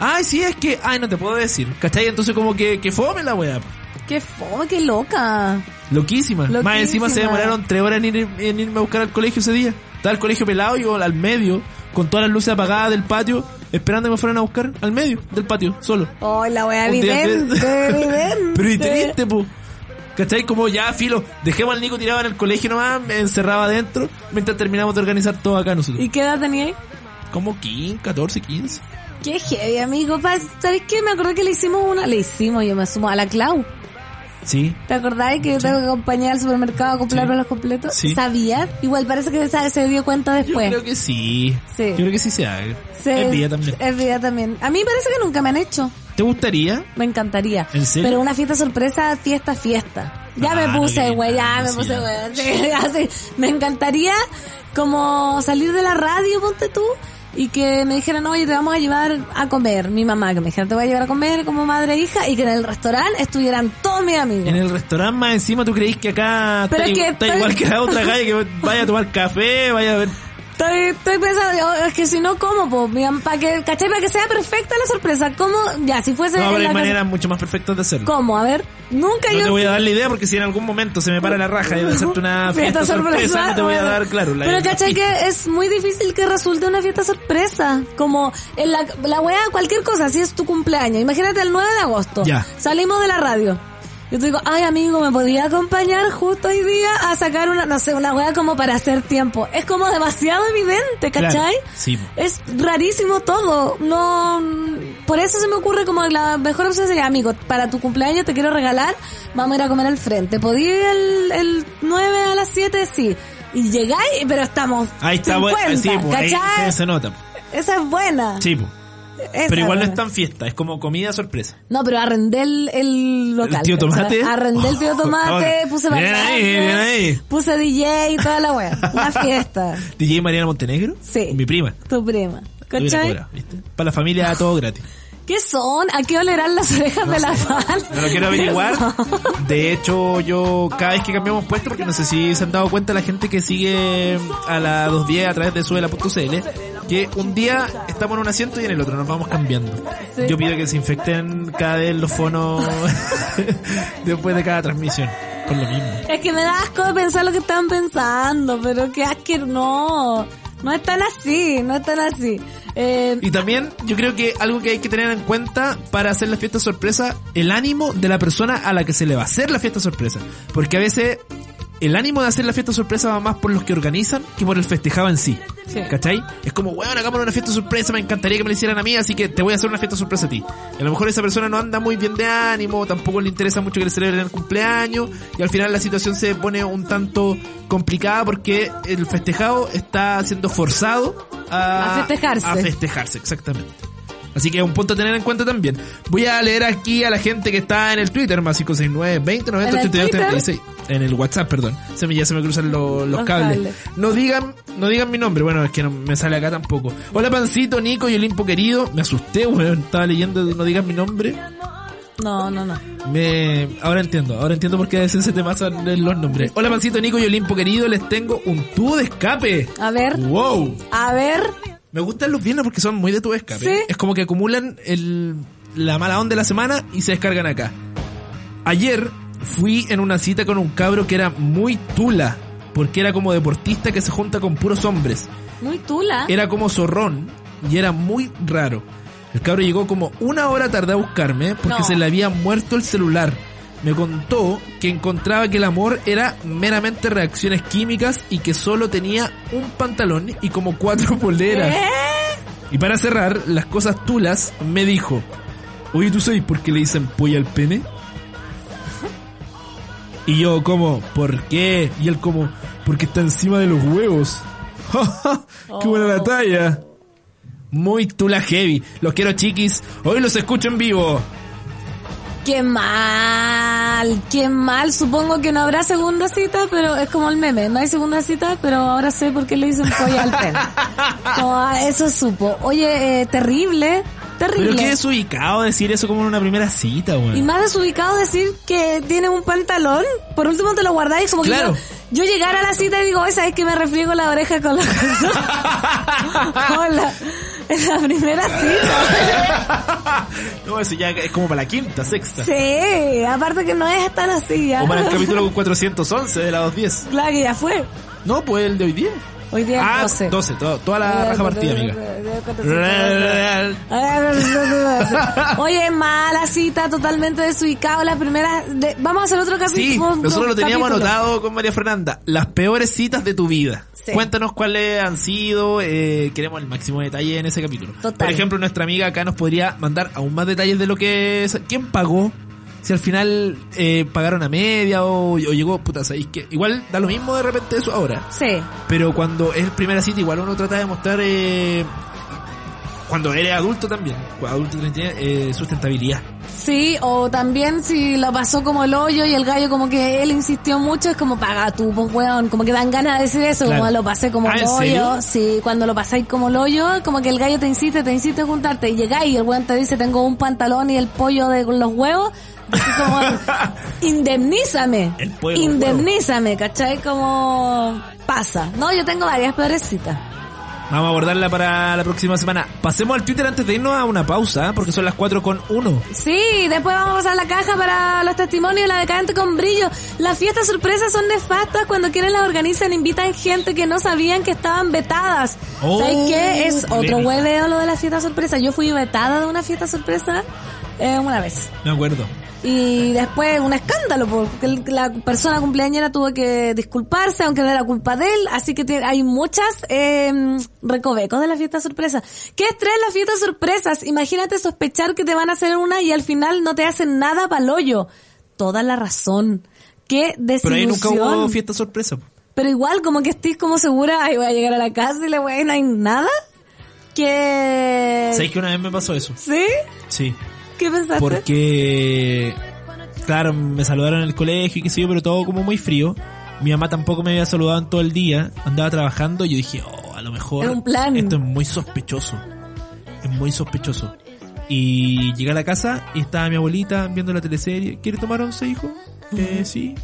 Ay, sí, es que, ay, no te puedo decir. ¿Cachai? Entonces como que, que fome la weá. Qué fome, qué loca. Loquísima. Más encima se demoraron tres horas en, ir- en irme a buscar al colegio ese día. Estaba el colegio pelado y yo al medio, con todas las luces apagadas del patio, esperando que me fueran a buscar al medio del patio, solo. Oh, la wea evidente, evidente. Pero y triste, po. ¿Cachai? Como ya, filo, dejemos al Nico tirado en el colegio nomás, me encerraba adentro, mientras terminamos de organizar todo acá nosotros. ¿Y qué edad teníais? Como 15, 14, 15. Qué heavy, amigo. ¿Sabes qué? Me acordé que le hicimos una... Le hicimos, yo me sumo a la Clau. Sí. ¿Te acordás que yo tengo que acompañar al supermercado a comprarme Sí. los completos? Sí. ¿Sabías? Igual parece que se, se dio cuenta Yo después. creo que sí. Sí. Yo creo que sí se haga. Se- Es vida también. Es vida también. A mí parece que nunca me han hecho. ¿Te gustaría? Me encantaría. ¿En serio? Pero una fiesta sorpresa, fiesta, fiesta. Ya Ah, me puse, güey, ya me puse, sí, güey. Sí. Me encantaría como salir de la radio, ponte tú, y que me dijeran, oye, te vamos a llevar a comer. Mi mamá, que me dijera, te voy a llevar a comer como madre e hija, y que en el restaurante estuvieran todos mis amigos. En el restaurante más encima tú creís que acá Pero está, es que- está igual que la otra calle que vaya a tomar café, vaya a ver. Estoy, estoy pensando, es que si no, ¿cómo, po? Para que, ¿cachai? Para que sea perfecta la sorpresa. ¿Cómo? Ya, si fuese No, pero hay maneras mucho más perfectas de hacerlo. ¿Cómo? A ver, nunca No yo... te voy a dar la idea porque si en algún momento se me para la raja de hacerte una fiesta, sorpresa, no te voy a dar, claro. La, Pero cachai que es muy difícil que resulte una fiesta sorpresa. Como en la, la wea, cualquier cosa, si es tu cumpleaños. Imagínate el 9 de agosto. Ya. Salimos de la radio. Yo te digo, ay amigo, ¿me podía acompañar justo hoy día a sacar una, no sé, una wea como para hacer tiempo? Es como demasiado evidente, Claro, ¿cachai? sí. Es rarísimo todo. No, por eso se me ocurre como la mejor opción sería, amigo, para tu cumpleaños te quiero regalar, vamos a ir a comer al frente. ¿Podía ir el, el 9 a las 7? Sí. Y llegáis, pero estamos Ahí está, 50, bueno, sí, pues, ahí ¿cachai? se, se nota. Esa es buena. Sí, pues. Esa Pero igual no es tan fiesta, es como comida sorpresa. No, pero arrendé el, el local. ¿El tío Tomate? ¿cachai? Arrendé el tío Tomate, Oh, puse bien ahí, bien ahí. Puse DJ y toda la wea. Una fiesta. DJ Mariana Montenegro. Sí. Mi prima. Tu prima. ¿Cachai? Para la familia todo gratis. ¿Qué son? ¿A qué olerán las orejas de la fan? No lo quiero averiguar. De hecho, yo cada vez que cambiamos puesto, porque no sé si se han dado cuenta la gente que sigue a la 210 a través de suela.cl, que un día estamos en un asiento y en el otro nos vamos cambiando. Sí. Yo pido que se infecten cada vez los fonos después de cada transmisión. Por lo mismo. Es que me da asco de pensar lo que están pensando, pero qué asco, no. No es tan así, no es tan así. Eh, Y también yo creo que algo que hay que tener en cuenta para hacer la fiesta sorpresa, el ánimo de la persona a la que se le va a hacer la fiesta sorpresa. Porque a veces el ánimo de hacer la fiesta sorpresa va más por los que organizan que por el festejado en sí. Sí. ¿Cachai? Es como, bueno, hagamos una fiesta sorpresa, me encantaría que me la hicieran a mí, así que te voy a hacer una fiesta sorpresa a ti. A lo mejor esa persona no anda muy bien de ánimo, tampoco le interesa mucho que le celebren el cumpleaños, y al final la situación se pone un tanto complicada porque el festejado está siendo forzado a, A festejarse. a festejarse, exactamente. Así que es un punto a tener en cuenta también. Voy a leer aquí a la gente que está en el Twitter, más 569 20 90 ¿En el 82 Twitter? 36. En el WhatsApp, perdón. Se me, ya se me cruzan lo- los, Los cables. cables. No digan, no digan mi nombre. Bueno, es que no me sale acá tampoco. Hola, Pancito, Nico y Olimpo querido. Me asusté, weón. Estaba leyendo No digan mi nombre. no, no, no. Me, ahora entiendo, ahora entiendo por qué a veces se te pasan los nombres. Hola, Pancito, Nico y Olimpo querido. Les tengo un tubo de escape. A ver, Wow. a ver. Me gustan los viernes porque son muy de tu escape. Sí. Es como que acumulan el, la mala onda de la semana y se descargan acá. Ayer fui en una cita con un cabro que era muy tula. Porque era como deportista que se junta con puros hombres. Muy tula. Era como zorrón y era muy raro. El cabro llegó como una hora tarde a buscarme porque No. se le había muerto el celular. Me contó que encontraba que el amor era meramente reacciones químicas y que solo tenía un pantalón y como cuatro poleras. ¿Eh? Y para cerrar, las cosas tulas, me dijo, oye, ¿tú sabes por qué le dicen polla al pene? Y yo como, ¿por qué? Y él como, porque está encima de los huevos. ¡Qué buena la talla! Muy tula heavy. Los quiero chiquis. Hoy los escucho en vivo. Qué mal, qué mal. Supongo que no habrá segunda cita, pero es como el meme. No hay segunda cita, pero ahora sé por qué le dicen polla al ah, eso supo. Oye, eh, terrible, Pero terrible. qué desubicado decir eso como en una primera cita, Y weón. más desubicado decir que tiene un pantalón. Por último te lo guardáis como Claro. que yo, yo llegar a la cita y digo, "Oye, ¿sabes que me refriego la oreja con la Hola. En la primera cita. No, eso ya es como para la quinta, sexta. Sí, aparte que no es tan así ya. O para el capítulo 411 de la 210. Claro que ya fue. No, pues el de hoy día. Hoy día Ah, es 12. 12, to- toda la raja partida, amiga. Oye, mala cita, totalmente desubicado. La primera. de- vamos a hacer otro capítulo. Sí, otro nosotros lo teníamos capítulo. anotado con María Fernanda. Las peores citas de tu vida. Sí. Cuéntanos cuáles han sido. eh, queremos el máximo detalle en ese capítulo. Total. Por ejemplo, nuestra amiga acá nos podría mandar aún más detalles de lo que. es- ¿Quién pagó? Si al final eh, pagaron a media o, o llegó, puta, ¿sabéis que Igual da lo mismo de repente eso ahora. Sí. Pero cuando es primera cita, igual uno trata de mostrar. Eh, cuando eres adulto también, adulto de 30 años, eh, sustentabilidad. Sí, o también si lo pasó como el hoyo y el gallo como que él insistió mucho, es como paga tú, pues weón, como que dan ganas de decir eso, Claro. como lo pasé como Ah, el ¿en hoyo, sí, cuando lo pasáis como el hoyo, como que el gallo te insiste, te insiste a juntarte y llegáis y el weón te dice tengo un pantalón y el pollo de los huevos, así como indemnízame, de indemnízame, ¿cachai? Como pasa, no, yo tengo varias peorecitas. Vamos a abordarla para la próxima semana. Pasemos al Twitter antes de irnos a una pausa, porque son las 4 con 1. Sí, después vamos a pasar la caja para los testimonios de la decadente con brillo. Las fiestas sorpresas son nefastas cuando quieren las organizan, invitan gente que no sabían que estaban vetadas. Oh, ¿Sabes qué? Es otro hueveo lo de la fiesta sorpresa. Yo fui vetada de una fiesta sorpresa eh, una vez. Me acuerdo. Y después un escándalo, porque la persona cumpleañera tuvo que disculparse, aunque no era culpa de él. Así que tiene- hay muchas eh, recovecos de la fiesta sorpresa. ¿Qué estrés las fiestas sorpresas? Imagínate sospechar que te van a hacer una y al final no te hacen nada para hoyo. Toda la razón. Qué Pero ahí nunca desilusión. hubo fiesta sorpresa. pero igual como que estés como segura, ay, voy a llegar a la casa y le voy a no hay nada. Que... ¿Sabes que una vez me pasó eso? ¿Sí? Sí. ¿Qué pensaste? Porque, claro, me saludaron en el colegio y qué sé yo, pero todo como muy frío. Mi mamá tampoco me había saludado en todo el día, andaba trabajando y yo dije, oh, a lo mejor Es un plan. esto es muy sospechoso. Es muy sospechoso. Y llegué a la casa y estaba mi abuelita viendo la teleserie. ¿Quiere tomar once, hijo? Eh, sí.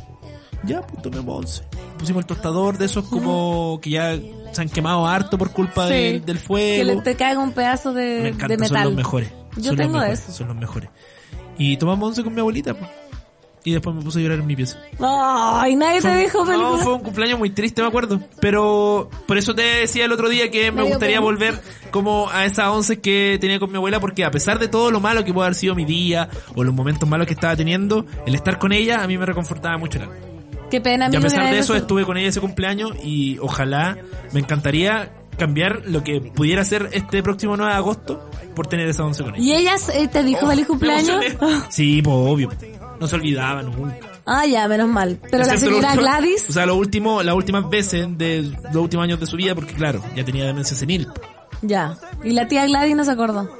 Ya, pues tomemos once. Pusimos el tostador de esos como que ya se han quemado harto por culpa Sí. del fuego. Que le te caiga un pedazo de, Me encanta, de metal. son los mejores. Yo Son tengo mejores, eso. Son los mejores. Y tomamos once con mi abuelita, pues. Y después me puse a llorar en mi pieza. Ay, nadie te Fue- dijo feliz. No, fue un cumpleaños muy triste, me acuerdo. Pero por eso te decía el otro día que me gustaría volver como a esas once que tenía con mi abuela, porque a pesar de todo lo malo que puede haber sido mi día, o los momentos malos que estaba teniendo, el estar con ella a mí me reconfortaba mucho. Qué pena, Y a pesar de eso estuve con ella ese cumpleaños y ojalá me encantaría cambiar lo que pudiera ser este próximo 9 de agosto por tener esa once con ella. ¿Y ella eh, te dijo Oh, feliz cumpleaños? Sí, pues obvio. No se olvidaba nunca. Ah, ya, menos mal. Pero la Excepto señora último- Gladys, O sea, lo último, las últimas veces de los últimos años de su vida, porque claro, ya tenía demencia senil. ya. Y la tía Gladys no se acordó.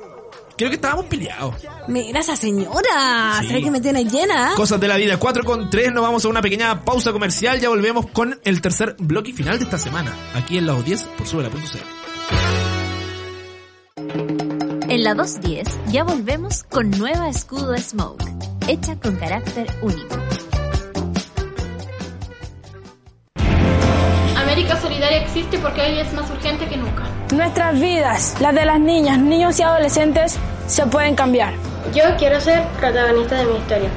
Creo que estábamos peleados. Mira esa señora, Sí. ¿será que me tiene llena? Cosas de la vida. 4 con 3, nos vamos a una pequeña pausa comercial. Ya volvemos con el tercer bloque final de esta semana. Aquí en los 10 por Subela.cl. En la 210 ya volvemos con nueva escudo Smoke, hecha con carácter único. Existe porque hoy es más urgente que nunca. Nuestras vidas, las de las niñas, niños y adolescentes, se pueden cambiar. Yo quiero ser protagonista de mi historia.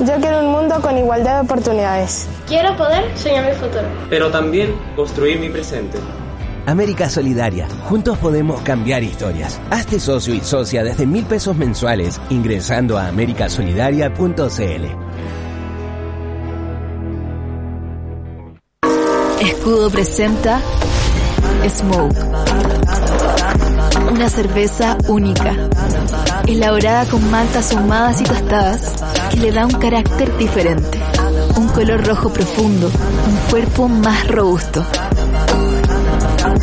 Yo quiero un mundo con igualdad de oportunidades. Quiero poder soñar mi futuro. pero también construir mi presente. América Solidaria. Juntos podemos cambiar historias. Hazte socio y socia desde mil pesos mensuales ingresando a americasolidaria.cl. Escudo presenta Smoke. Una cerveza única, elaborada con maltas ahumadas y tostadas, que le da un carácter diferente, un color rojo profundo, un cuerpo más robusto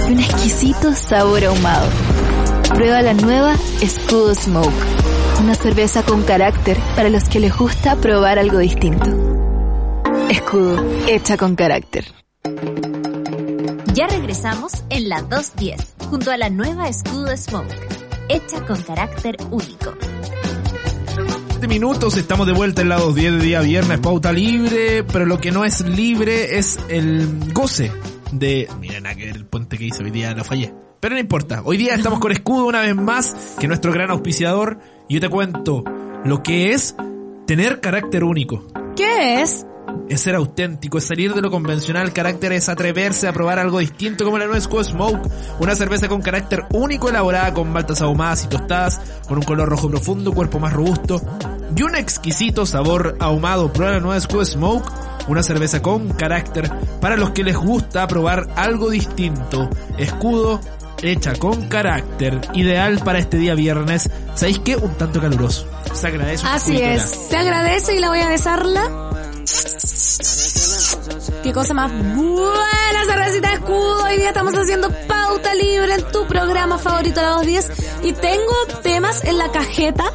y un exquisito sabor ahumado. Prueba la nueva Escudo Smoke, una cerveza con carácter para los que les gusta probar algo distinto. Escudo, hecha con carácter. Ya regresamos en la 210, junto a la nueva escudo Smoke, hecha con carácter único. 7 minutos, estamos de vuelta en la 210 de día viernes, pauta libre, pero lo que no es libre es el goce de... Miren, nada que ver el puente que hice hoy día, lo fallé. Pero no importa, hoy día estamos con Escudo una vez más, que nuestro gran auspiciador, y yo te cuento lo que es tener carácter único. ¿Qué es? Es ser auténtico, es salir de lo convencional, carácter es atreverse a probar algo distinto como la nueva Squad Smoke, una cerveza con carácter único elaborada con maltas ahumadas y tostadas, con un color rojo profundo, cuerpo más robusto y un exquisito sabor ahumado. Prueba la nueva Squad Smoke, una cerveza con carácter para los que les gusta probar algo distinto. Escudo hecha con carácter, ideal para este día viernes. ¿Sabéis qué? Un tanto caluroso. Se agradece. Así es. Te agradece y la voy a besarla. Qué cosa más buena, cervecita de escudo. Hoy día estamos haciendo pauta libre en tu programa favorito a las 2.10. Y tengo temas en la cajeta.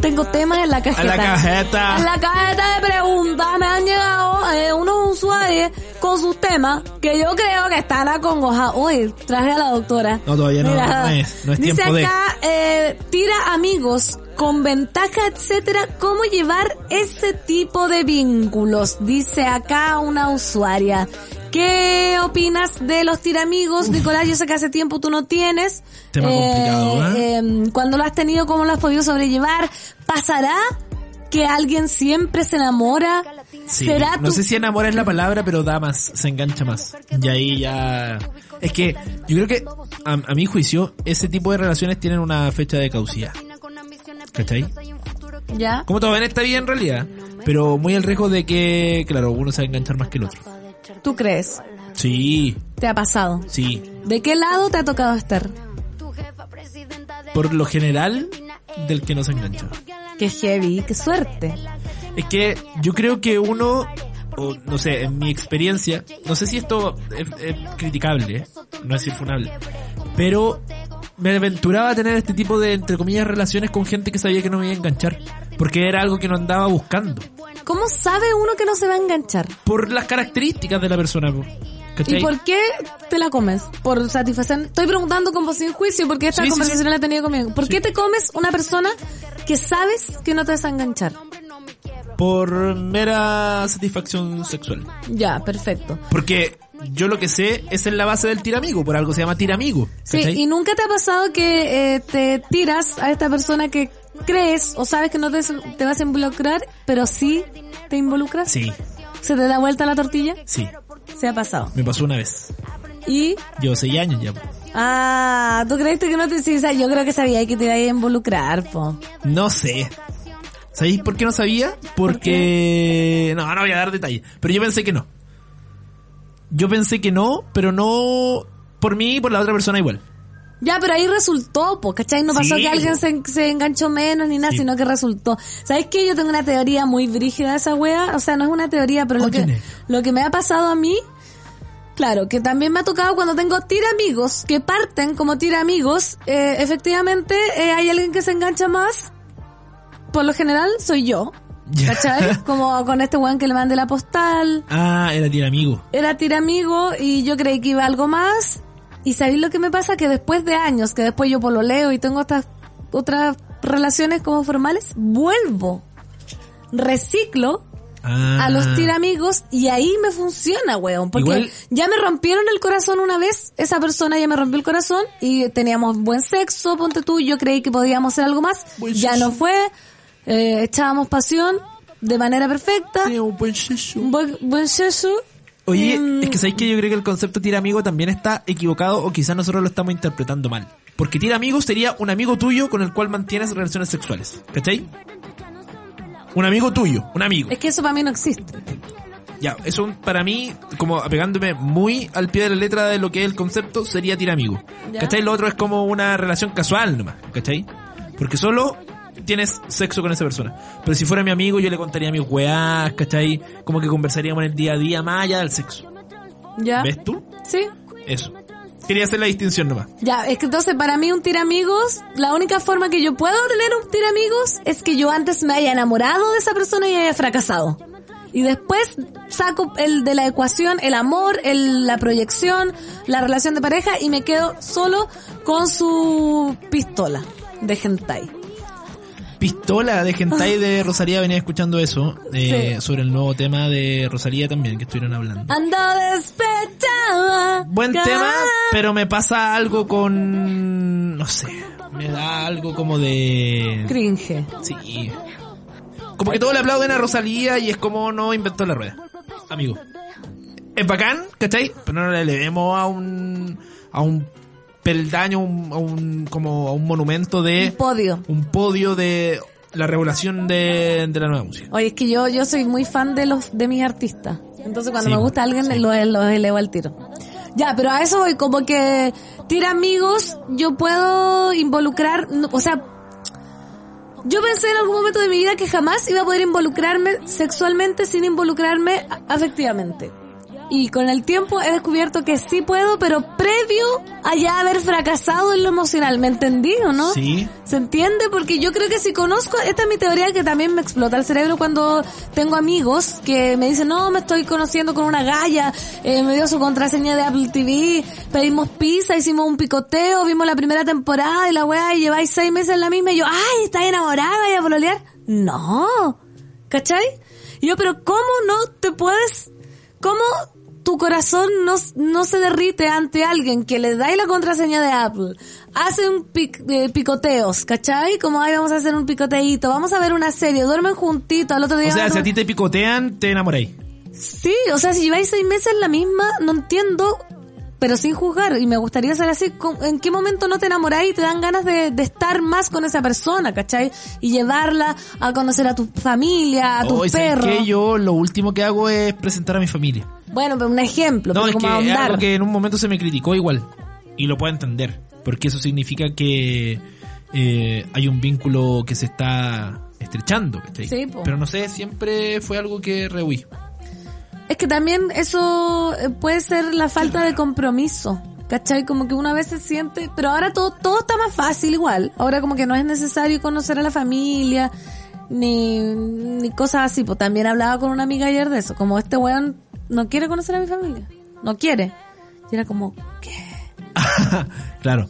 Tengo temas en la cajeta. A la cajeta. En la cajeta de preguntas me han llegado eh, unos usuarios con sus temas que yo creo que están acongojados. Uy, traje a la doctora. No, todavía no, no es, no es Dice tiempo de... acá, eh, tira amigos con ventaja, etcétera, cómo llevar ese tipo de vínculos, dice acá una usuaria. ¿Qué opinas de los tiramigos, Nicolás? Yo sé que hace tiempo tú no tienes. Tema complicado, ¿eh? eh, cuando lo has tenido, ¿cómo lo has podido sobrellevar? ¿Pasará que alguien siempre se enamora? Sí, ¿Será no tu- sé si enamora es la palabra, pero da más, se engancha más. Y ahí ya... Es que yo creo que, a, a mi juicio, ese tipo de relaciones tienen una fecha de caducidad. ¿Cachai? ¿Ya? Como todo en esta vida en realidad. Pero muy al riesgo de que, claro, uno se va a enganchar más que el otro. ¿Tú crees? Sí, ¿Te ha pasado? sí. ¿De qué lado te ha tocado estar? Por lo general, del que no se engancha. Qué heavy, qué suerte. Es que yo creo que uno o no sé, en mi experiencia, no sé si esto es, es criticable, ¿eh? no es infunable, pero me aventuraba a tener este tipo de, entre comillas, relaciones con gente que sabía que no me iba a enganchar, porque era algo que no andaba buscando, ¿Cómo sabe uno que no se va a enganchar? por las características de la persona. ¿cachai? ¿Y por qué te la comes? Por satisfacer. Estoy preguntando como sin juicio porque esta Sí, conversación sí. la he tenido conmigo. ¿Por qué te comes una persona que sabes que no te vas a enganchar? Por mera satisfacción sexual. Ya, perfecto. Porque yo lo que sé es en la base del tiramigo, por algo se llama tiramigo. Sí, y nunca te ha pasado que eh, te tiras a esta persona que crees o sabes que no te, te vas a involucrar, pero sí te involucras. Sí, ¿Se te da vuelta la tortilla? sí, Se ha pasado. me pasó una vez. Y, Llevo seis años ya. ah, ¿tú creíste que no te sí, o sea, Yo creo que sabía que te iba a involucrar, po. No sé. ¿Sabéis por qué no sabía? Porque... No, no voy a dar detalles. Pero yo pensé que no. Yo pensé que no, pero no por mí y por la otra persona igual. Ya, pero ahí resultó, po, ¿cachai? No pasó Sí, que alguien se, se enganchó menos ni nada, Sí. sino que resultó. ¿Sabes qué? Yo tengo una teoría muy brígida de esa wea. O sea, no es una teoría, pero lo que, lo que me ha pasado a mí, claro, que también me ha tocado cuando tengo tira amigos que parten como tira amigos, eh, efectivamente eh, hay alguien que se engancha más. Por lo general soy yo. ¿Cachai? Como con este weón que le mandé la postal. Ah, era tiramigo. Era tira amigo y yo creí que iba algo más. Y sabéis lo que me pasa que después de años, que después yo pololeo y tengo estas otras relaciones como formales, vuelvo, reciclo Ah. a los tiramigos y ahí me funciona, weón. Porque Igual- ya me rompieron el corazón una vez, esa persona ya me rompió el corazón y teníamos buen sexo, ponte tú, yo creí que podíamos hacer algo más, Buen ya sexo. no fue, eh, echábamos pasión de manera perfecta, Tenía un buen sexo. buen, buen sexo. Oye, Mm. es que sabéis que yo creo que el concepto tira amigo también está equivocado o quizás nosotros lo estamos interpretando mal. Porque tira amigo sería un amigo tuyo con el cual mantienes relaciones sexuales. ¿Cachai? Un amigo tuyo, un amigo. Es que eso para mí no existe. Ya, eso para mí, como apegándome muy al pie de la letra de lo que es el concepto, sería tira amigo. Ya. ¿Cachai? Lo otro es como una relación casual nomás, ¿cachai? Porque solo tienes sexo con esa persona. Pero si fuera mi amigo, yo le contaría mis weás, ¿cachai? Como que conversaríamos en el día a día más allá del sexo. ¿Ya? ¿Ves tú? Sí. Eso. Quería hacer la distinción nomás. Ya, es que entonces para mí un tiramigos, la única forma que yo puedo tener un tiramigos es que yo antes me haya enamorado de esa persona y haya fracasado. Y después saco el de la ecuación, el amor, el, la proyección, la relación de pareja y me quedo solo con su pistola de hentai. Pistola de Gentai de Rosalía venía escuchando eso, eh, Sí. sobre el nuevo tema de Rosalía también que estuvieron hablando. Ando despechada. Buen tema, pero me pasa algo con... no sé, me da algo como de... Cringe. Sí. Como que todos le aplauden a Rosalía y es como no inventó la rueda. Amigo. Es bacán, ¿cachai? Pero no le elevemos a un... a un peldaño, un- a un, como a un monumento de... Un podio. un podio de la regulación de, de la nueva música. Oye, es que yo, yo soy muy fan de los, de mis artistas. Entonces cuando Sí, me gusta alguien, sí. los lo elevo al tiro. Ya, pero a eso voy, como que tira amigos, yo puedo involucrar, no, o sea, yo pensé en algún momento de mi vida que jamás iba a poder involucrarme sexualmente sin involucrarme afectivamente. Y con el tiempo he descubierto que sí puedo, pero previo a ya haber fracasado en lo emocional. ¿Me entendí o no? Sí. ¿Se entiende? Porque yo creo que si conozco, esta es mi teoría que también me explota el cerebro cuando tengo amigos que me dicen, no, me estoy conociendo con una galla, eh, me dio su contraseña de Apple TV, pedimos pizza, hicimos un picoteo, vimos la primera temporada y la weá y lleváis seis meses en la misma y yo, ay, ¿estás enamorada y a pololear? No, ¿cachai? Y yo, pero ¿cómo no te puedes, cómo tu corazón no, no se derrite ante alguien que le dais la contraseña de Apple, hace un pic- eh, picoteos, ¿cachai? Como, ay, vamos a hacer un picoteíto, vamos a ver una serie, duermen juntitos, al otro día... O sea, si a ti te picotean, te enamoráis. Sí, o sea, si lleváis seis meses en la misma, no entiendo, pero sin juzgar, y me gustaría saber así, ¿con- ¿en qué momento no te enamoráis y te dan ganas de, de estar más con esa persona, ¿cachai? Y llevarla a conocer a tu familia, a tu Hoy, ¿sabes perro. qué? Yo lo último que hago es presentar a mi familia. Bueno, pero un ejemplo, No, es que es algo que en un momento se me criticó igual. Y lo puedo entender. Porque eso significa que eh, hay un vínculo que se está estrechando. ¿cachai? Sí, po. Pero no sé, siempre fue algo que rehuí. que también eso eh, puede ser la falta de compromiso. ¿Cachai? Como que una vez se siente, pero ahora todo, todo está más fácil igual. Ahora como que no es necesario conocer a la familia, ni, ni cosas así. Pues también hablaba con una amiga ayer de eso, como este weón no quiere conocer a mi familia. No quiere. Y era como, claro,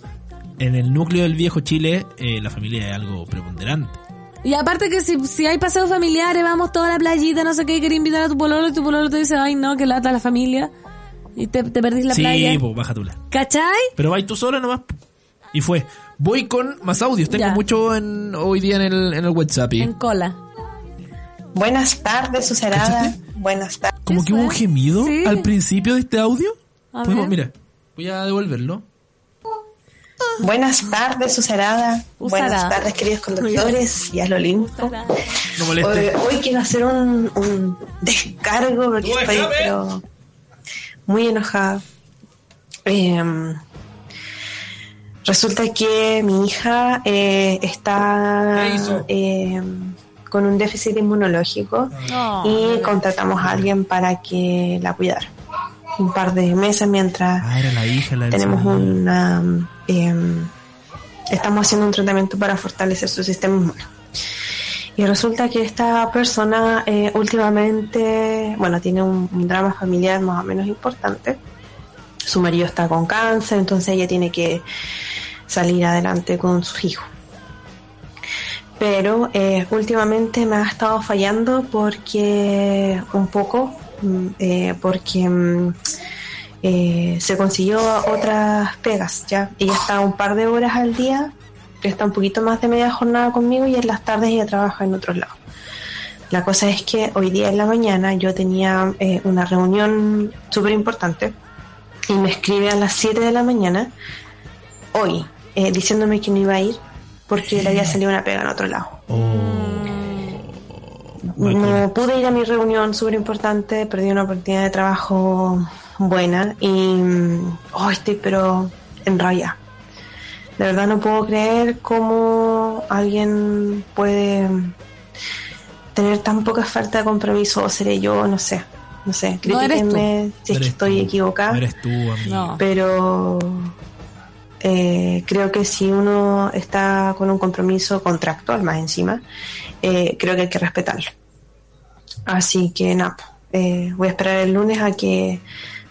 en el núcleo del viejo Chile, eh, la familia es algo preponderante. Y aparte que si, si hay paseos familiares, vamos toda la playita, no sé qué, y querés invitar a tu pololo y tu pololo te dice, ay no, que lata la familia. Y te, te perdís la sí, playa. pues baja tú la. ¿Cachai? Pero vais tú sola nomás. Y fue. Voy con más audios. Tengo Ya. mucho en, hoy día en el, en el WhatsApp. y- En cola. Buenas tardes, Sucerada. Buenas tardes. Como que hubo un gemido Sí. al principio de este audio. A Podemos- ver. mira, voy a devolverlo. Buenas tardes. Buenas Usarada. tardes, queridos conductores y al Olimpo. No. Hoy, hoy quiero hacer un, un descargo porque No, estoy pero, muy enojada. Em, resulta que mi hija eh, está ¿Qué hizo? em, con un déficit inmunológico y contratamos a alguien para que la cuidara. Un par de meses mientras Ah, era la hija, la tenemos una em, estamos haciendo un tratamiento para fortalecer su sistema inmune. Y resulta que esta persona eh, últimamente bueno tiene un, un drama familiar más o menos importante. Su marido está con cáncer entonces ella tiene que salir adelante con sus hijos pero eh, últimamente me ha estado fallando porque un poco mm, eh, porque mm, eh, se consiguió otras pegas ya ella está un par de horas al día está un poquito más de media jornada conmigo y en las tardes ella trabaja en otros lados la cosa es que hoy día en la mañana yo tenía eh, una reunión súper importante y me escribe a las 7 de la mañana hoy diciéndome que no iba a ir porque le había salido una pega en otro lado no pude ir a mi reunión súper importante, perdí una oportunidad de trabajo buena y mm, oh, estoy pero en raya. De verdad no puedo creer cómo alguien puede tener tan poca falta de compromiso o seré yo, no sé. No sé, No eres tú. crítiquenme si es que estoy tú. equivocada No eres tú, amigo. No. pero eh, creo que si uno está con un compromiso contractual más encima, eh, creo que hay que respetarlo. Así que nada, eh, voy a esperar el lunes a que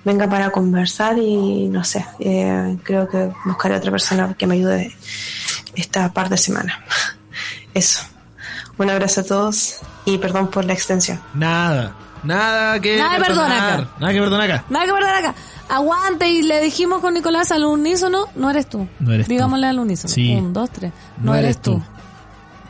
venga para conversar y no sé, eh, creo que buscaré otra persona que me ayude esta par de semana. Eso. Un abrazo a todos y perdón por la extensión. Nada. Nada que Nada que perdonar acá. Nada que perdonar acá. Nada que perder acá. Aguante y le dijimos con Nicolás al unísono, no eres tú. No eres tú. Digámosle al unísono. Sí. Un, dos, tres. No, eres tú.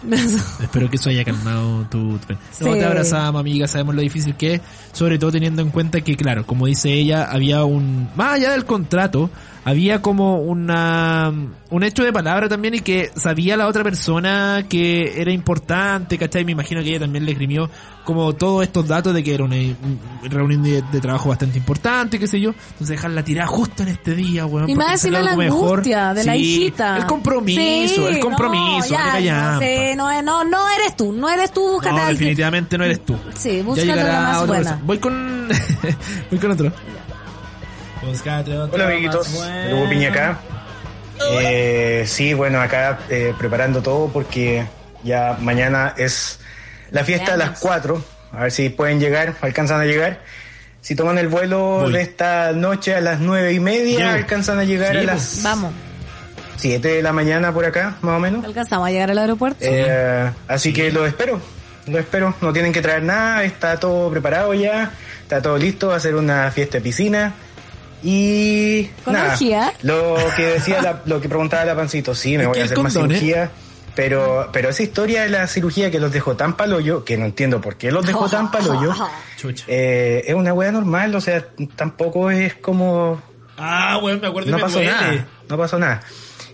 Espero que eso haya calmado tu... tu- No, Sí. te abrazamos, amiga, sabemos lo difícil que es, sobre todo teniendo en cuenta que, claro, como dice ella, había un... Más allá del contrato, había como una un hecho de palabra también y que sabía la otra persona que era importante, ¿cachai? Me imagino que ella también le esgrimió como todos estos datos de que era una reunión de, de trabajo bastante importante, qué sé yo. Entonces dejarla tirada justo en este día, weón. Y más encima la mejor. angustia de la Sí, hijita. El compromiso, Sí, el compromiso, no, ya, callampa. no, sé, no, no, no eres tú, no eres tú, búscate No, definitivamente no eres tú. Sí, Ya búscate una más buena. Voy con voy con otro. Otro Hola amiguitos, bueno. Lugo Piña acá. Eh, sí, bueno, acá eh, preparando todo porque ya mañana es la fiesta a las 4. A ver si pueden llegar, alcanzan a llegar. Si toman el vuelo Voy. de esta noche a las nueve y media, Llego. alcanzan a llegar Sí, a las Vamos, 7 de la mañana por acá, más o menos. alcanzamos a llegar al aeropuerto. Eh, así que lo espero, lo espero. No tienen que traer nada, está todo preparado ya, está todo listo, va a ser una fiesta de piscina. Y ¿Con nada, orgía? lo que decía la- lo que preguntaba la pancito, sí, me voy a hacer más ¿eh? cirugía. Pero, pero esa historia de la cirugía que los dejó tan palollo, que no entiendo por qué los dejó tan palollo, Chucha. eh, es una wea normal, o sea, tampoco es como Ah, weón, me acuerdo no me pasó duele. nada, no pasó nada.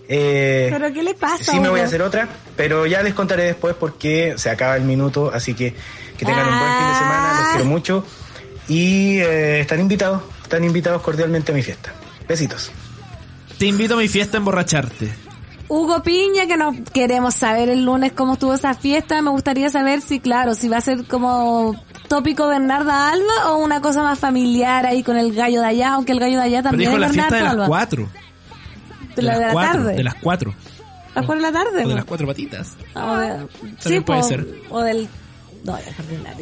Eh, ¿Pero qué le pasa? Sí, me voy a hacer otra, pero ya les contaré después porque se acaba el minuto, así que que tengan un buen fin de semana, los quiero mucho y eh, están invitados, están invitados cordialmente a mi fiesta. Besitos. Te invito a mi fiesta a emborracharte. Hugo Piña, que nos queremos saber el lunes cómo estuvo esa fiesta. Me gustaría saber si, claro, si va a ser como tópico Bernarda Alba o una cosa más familiar ahí con el gallo de allá, aunque el gallo de allá Pero también dijo es la fiesta de Bernarda las cuatro. De la de la cuatro, tarde. De las cuatro. ¿A las cuatro de la tarde? O de las cuatro patitas. O de- sí, puede po, ser. O del... No.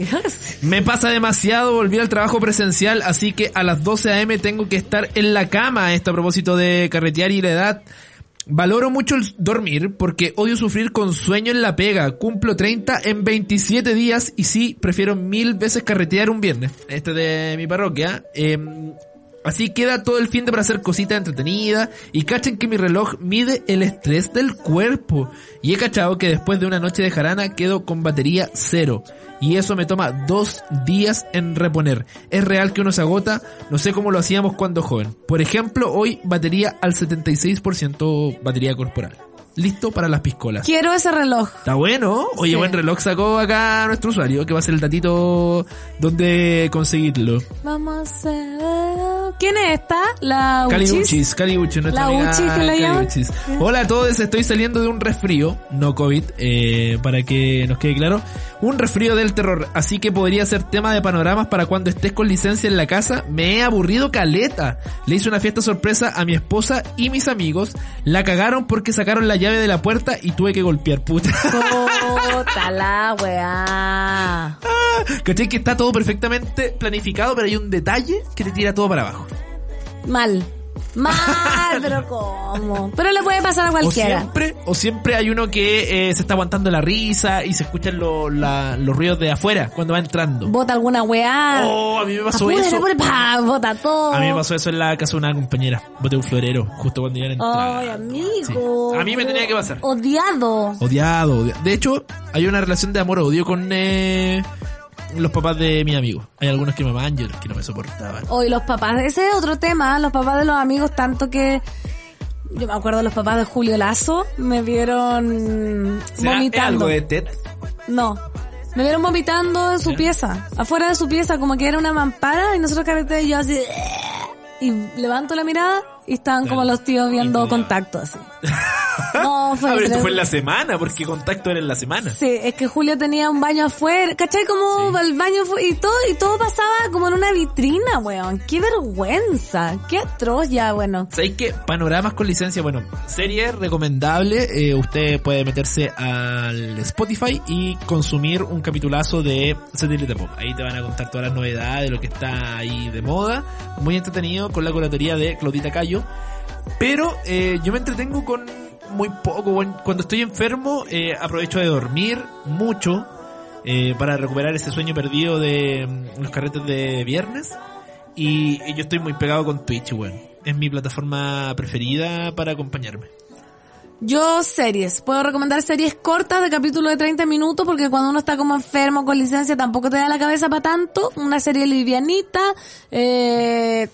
Me pasa demasiado volver al trabajo presencial, así que a las 12 a.m. tengo que estar en la cama. Esto a propósito de carretear y la edad. Valoro mucho el dormir porque odio sufrir con sueño en la pega. Cumplo 30 en 27 días y sí, prefiero mil veces carretear un viernes. Este de mi parroquia. Em, así queda todo el fin de para hacer cositas entretenidas y cachen que mi reloj mide el estrés del cuerpo. Y he cachado que después de una noche de jarana quedo con batería cero. Y eso me toma dos días en reponer. Es real que uno se agota, no sé cómo lo hacíamos cuando joven. Por ejemplo, hoy batería al 76% batería corporal. Listo para las piscolas. Quiero ese reloj. Está bueno. Oye, Sí. buen reloj sacó acá nuestro usuario, que va a ser el datito donde conseguirlo. Vamos a ver... ¿Quién es esta? La Uchis. Nuestra La amiga Uchis que la llama. Caliuchis. Hola a todos, estoy saliendo de un resfrío, no COVID, eh, para que nos quede claro. Un resfrío del terror, así que podría ser tema de panoramas para cuando estés con licencia en la casa. Me he aburrido caleta. Le hice una fiesta sorpresa a mi esposa y mis amigos. La cagaron porque sacaron la llave de la puerta y tuve que golpear, puta. Puta la weá. ¿Cachai? Que está todo perfectamente planificado, pero hay un detalle que te tira todo para abajo. Mal. Mal, pero ¿cómo? Pero le puede pasar a O cualquiera. siempre, o siempre hay uno que eh, se está aguantando la risa y se escuchan lo- la- los ruidos de afuera cuando va entrando. Bota alguna weá. Oh, a mí me pasó Apúrate, eso. pa, bota todo. A mí me pasó eso en la casa de una compañera. Boté un florero justo cuando iban a entrar. Ay, amigo. A mí me tenía que pasar. Odiado. Odiado, odiado. De hecho, hay una relación de amor-odio con eh, los papás de mi amigo. Hay algunos que me amaban y otros que no me soportaban. Hoy los papás, ese es otro tema, los papás de los amigos, tanto que yo me acuerdo los papás de Julio Lazo me vieron ¿Será vomitando. algo de Ted? No. Me vieron vomitando en su pieza, afuera de su pieza, como que era una mampara y nosotros carreteamos y yo así y levanto la mirada y estaban como los tíos viendo contacto así. No, fue A ver, esto fue en la semana, porque contacto era en la semana. Sí, es que Julio tenía un baño afuera, ¿cachai? Como el baño fue, y todo, y todo pasaba como en una vitrina, weón. Qué vergüenza, qué atroz ya, bueno. ¿Sabéis que panoramas con licencia? Bueno, serie recomendable. eh, usted puede meterse al Spotify y consumir un capitulazo de Satélite Pop. Ahí te van a contar todas las novedades de lo que está ahí de moda. Muy entretenido con la curatoría de Claudita Cayo. Pero eh, yo me entretengo con muy poco. Cuando estoy enfermo, eh, aprovecho de dormir mucho. eh, para recuperar ese sueño perdido de mm, los carretes de viernes. Y, y yo estoy muy pegado con Twitch, weón. Es mi plataforma preferida para acompañarme. Yo series, puedo recomendar series cortas de capítulo de 30 minutos porque cuando uno está como enfermo con licencia tampoco te da la cabeza para tanto. Una serie livianita, eh,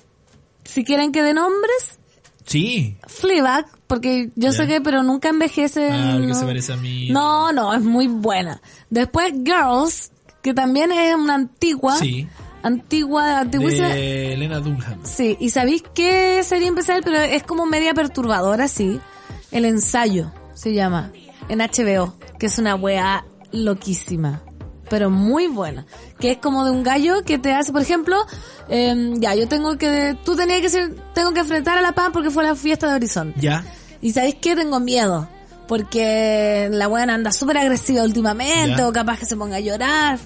si quieren que de nombres, Sí. Fleabag, porque yo sé que pero nunca envejece. Ah, porque no. se parece a mí. No, no, es muy buena. Después Girls, que también es una antigua. Sí. Antigua, antigüísima. De Elena Dunham. Sí, y ¿sabéis qué sería empezar? Pero es como media perturbadora, sí. El ensayo se llama. En HBO, que es una wea loquísima. Pero muy buena. Que es como de un gallo que te hace, por ejemplo, em, ya, yo tengo que, tú tenías que ser, tengo que enfrentar a la paz porque fue la fiesta de Horizonte. Ya. Y ¿sabéis qué? Tengo miedo. Porque la buena anda súper agresiva últimamente, Ya. o capaz que se ponga a llorar.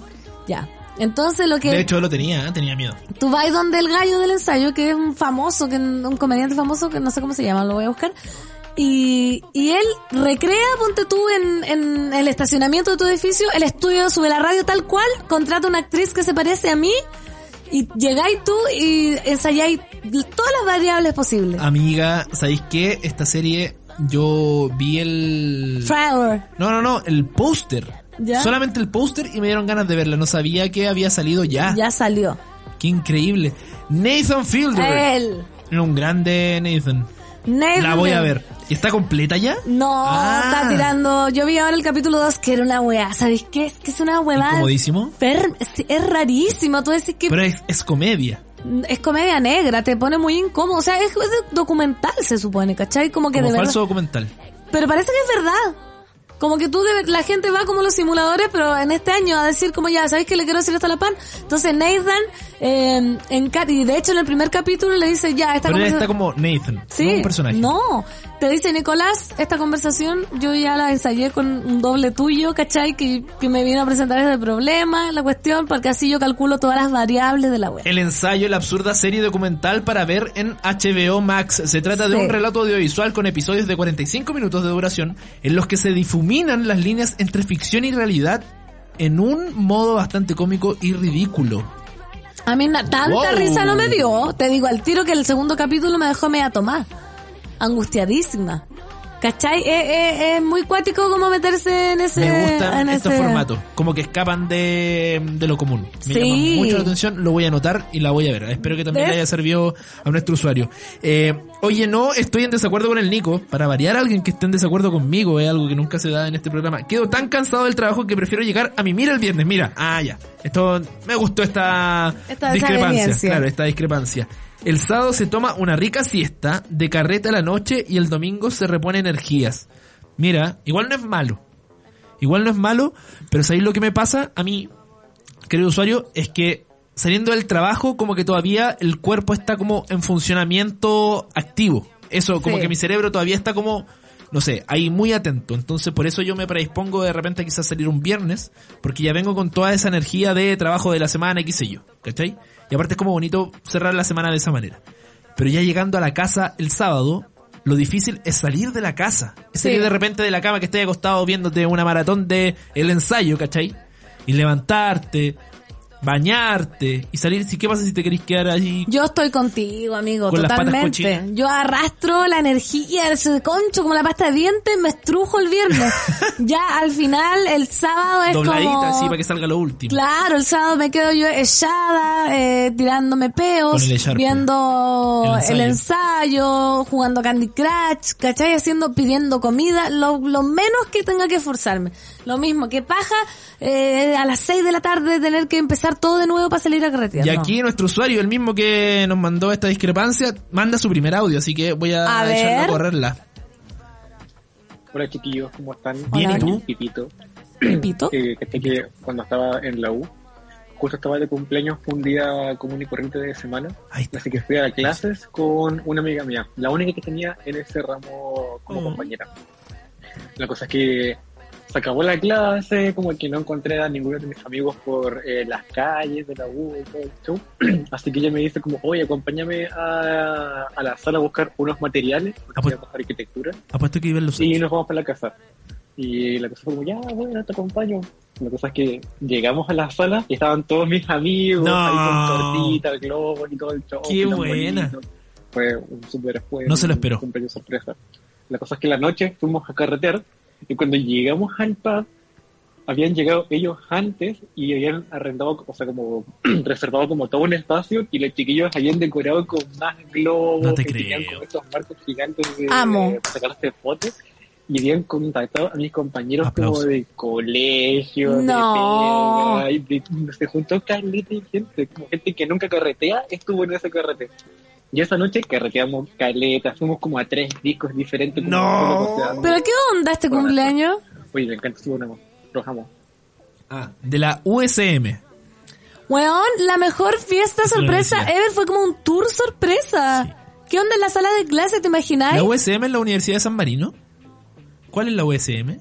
Ya. Entonces lo que... De hecho, lo tenía, ¿eh? tenía miedo. Tú vas donde el gallo del ensayo, que es un famoso, que un comediante famoso, que no sé cómo se llama, lo voy a buscar. Y, y él recrea, ponte tú en, en el estacionamiento de tu edificio, el estudio sube la radio tal cual, contrata una actriz que se parece a mí, y llegáis tú y ensayáis todas las variables posibles. Amiga, ¿sabéis qué? Esta serie, yo vi el... Trailer. No, no, no, el póster. Solamente el póster y me dieron ganas de verla. No sabía que había salido ya. Ya salió. Qué increíble. Nathan Fielder. Él. Un grande Nathan. Nathan. La voy a ver. ¿Y está completa ya? No, Ah. está tirando. Yo vi ahora el capítulo 2 que era una weá. ¿Sabéis qué? Es que es una huevada. Comodísimo. Es, es rarísimo. Tú decís que Pero es, es comedia. es comedia negra, te pone muy incómodo. O sea, es, es documental, se supone, ¿cachai? Como que Como de falso verdad. documental. pero parece que es verdad. Como que tú, debe- la gente va como los simuladores, pero en este año a decir como ya, ¿sabéis que le quiero decir esto a la pan? Entonces Nathan, eh, en, y de hecho en el primer capítulo le dice ya, esta Pero él conversa- está como Nathan, Sí, no un personaje. no. Te dice Nicolás, esta conversación yo ya la ensayé con un doble tuyo, ¿cachai? Que, que me vino a presentar este problema, la cuestión, porque así yo calculo todas las variables de la web. El ensayo, la absurda serie documental para ver en HBO Max. Se trata de un relato audiovisual con episodios de 45 minutos de duración en los que se difuminan las líneas entre ficción y realidad en un modo bastante cómico y ridículo. A mí tanta Wow. risa no me dio. Te digo al tiro que el segundo capítulo me dejó media tomada. Angustiadísima. ¿Cachai? Es, es- es muy cuático como meterse en ese... Me gustan en estos ese- formatos, como que escapan de, de lo común. Me Sí. llama mucho la atención, lo voy a anotar y la voy a ver. Espero que también ¿Ves? le haya servido a nuestro usuario. Eh, oye, no, estoy en desacuerdo con el Nico. Para variar a alguien que esté en desacuerdo conmigo, es algo que nunca se da en este programa. Quedo tan cansado del trabajo que prefiero llegar a mi mira el viernes. Mira, ah, ya. Esto, me gustó esta, Esta discrepancia. Claro, esta discrepancia. El sábado se toma una rica siesta, de carreta a la noche y el domingo se repone energías. Mira, igual no es malo. Igual no es malo, pero ¿sabéis lo que me pasa a mí, querido usuario? Es que saliendo del trabajo, como que todavía el cuerpo está como en funcionamiento activo. Eso, como Sí. que mi cerebro todavía está como, no sé, ahí muy atento. Entonces, por eso yo me predispongo de repente a quizás salir un viernes, porque ya vengo con toda esa energía de trabajo de la semana y qué sé yo, ¿cachai? Y aparte es como bonito cerrar la semana de esa manera. Pero ya llegando a la casa el sábado, lo difícil es salir de la casa. Es salir Sí. de repente de la cama que estés acostado viéndote una maratón de el ensayo, ¿cachai? Y levantarte, bañarte y salir. Si, ¿Qué pasa si te querés quedar ahí? Yo estoy contigo, amigo, Con totalmente. Yo arrastro la energía, ese concho como la pasta de dientes, me estrujo el viernes. ya al final, el sábado es Dobladita, como... así para que salga lo último. Claro, el sábado me quedo yo echada, eh, tirándome peos, viendo El ensayo. el ensayo, jugando Candy Crush, ¿cachai? Haciendo, pidiendo comida, lo, lo menos que tenga que esforzarme. Lo mismo, que paja eh, a las 6 de la tarde tener que empezar todo de nuevo para salir a carretear. Y no. aquí nuestro usuario, el mismo que nos mandó esta discrepancia, manda su primer audio, así que voy a, A echarlo a correrla. Hola chiquillos, ¿cómo están? Bien, ¿y tú? Pipito. Pipito. Eh, que cuando estaba en la U, justo estaba de cumpleaños un día común y corriente de semana, así que fui a clases con una amiga mía, la única que tenía en ese ramo como Oh. compañera. La cosa es que se acabó la clase, como que no encontré a ninguno de mis amigos por eh, las calles de la U y todo el show. Así que ella me dice como, oye, acompáñame a, a la sala a buscar unos materiales, porque arquitectura. Apuesto que iban los Y nos vamos para la casa. Y la cosa fue como, ya, bueno, te acompaño. La cosa es que llegamos a la sala y estaban todos mis amigos No. ahí con tortita, globos y todo el show. Qué buena. bonito. Fue un súper No se lo un esperó. cumpleaños sorpresa. La cosa es que la noche fuimos a carretear y cuando llegamos al pub habían llegado ellos antes y habían arrendado, o sea, como reservado como todo un espacio y los chiquillos habían decorado con más globos No te que tenían creo. como estos marcos gigantes de, Amo. para sacarse fotos y habían contactado a mis compañeros Aplausos. como de colegio, No. de de- se juntó caleta y gente, como gente que nunca carretea, estuvo en ese carrete. Y esa noche carreteamos caleta, fuimos como a tres discos diferentes. como No. ¿Pero qué onda este cumpleaños? Oye, me encanta su bonamo. Los amo. Ah, de la USM. Weón, la mejor fiesta Es sorpresa ever fue como un tour sorpresa. ¿Qué onda en la sala de clase? ¿Te imagináis? ¿La USM es la Universidad de San Marino? ¿Cuál es la USM?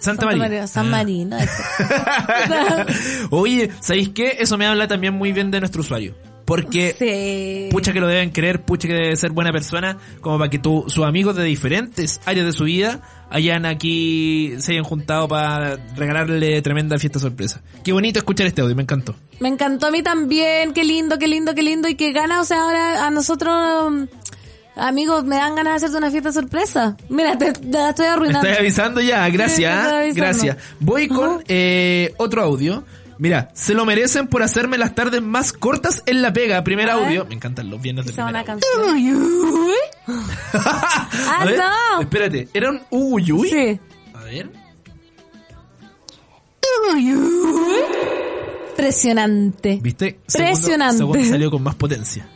Santa, María. San Ah. Marino. Oye, ¿sabéis qué? Eso me habla también muy bien de nuestro usuario. Porque Sí. pucha que lo deben querer, pucha que debe ser buena persona, como para que tu, sus amigos de diferentes áreas de su vida hayan aquí, se hayan juntado para regalarle tremenda fiesta sorpresa. Qué bonito escuchar este audio, me encantó. Me encantó a mí también. Qué lindo, qué lindo, qué lindo. Y qué ganas, o sea, ahora a nosotros, mm, amigos, me dan ganas de hacerte una fiesta sorpresa. Mira, te, te la estoy arruinando. estás avisando ya, gracias, estoy ¿ah? avisando. gracias. Voy con eh, otro audio. Mira, se lo merecen por hacerme las tardes más cortas en la pega. Primer A ver. audio. Me encantan los viernes de Esa primer una canción. ¡Ah, ver, no! Espérate, ¿era un uyuy? Sí. A ver. Impresionante. ¿Viste? Impresionante. Segundo, segundo salió con más potencia.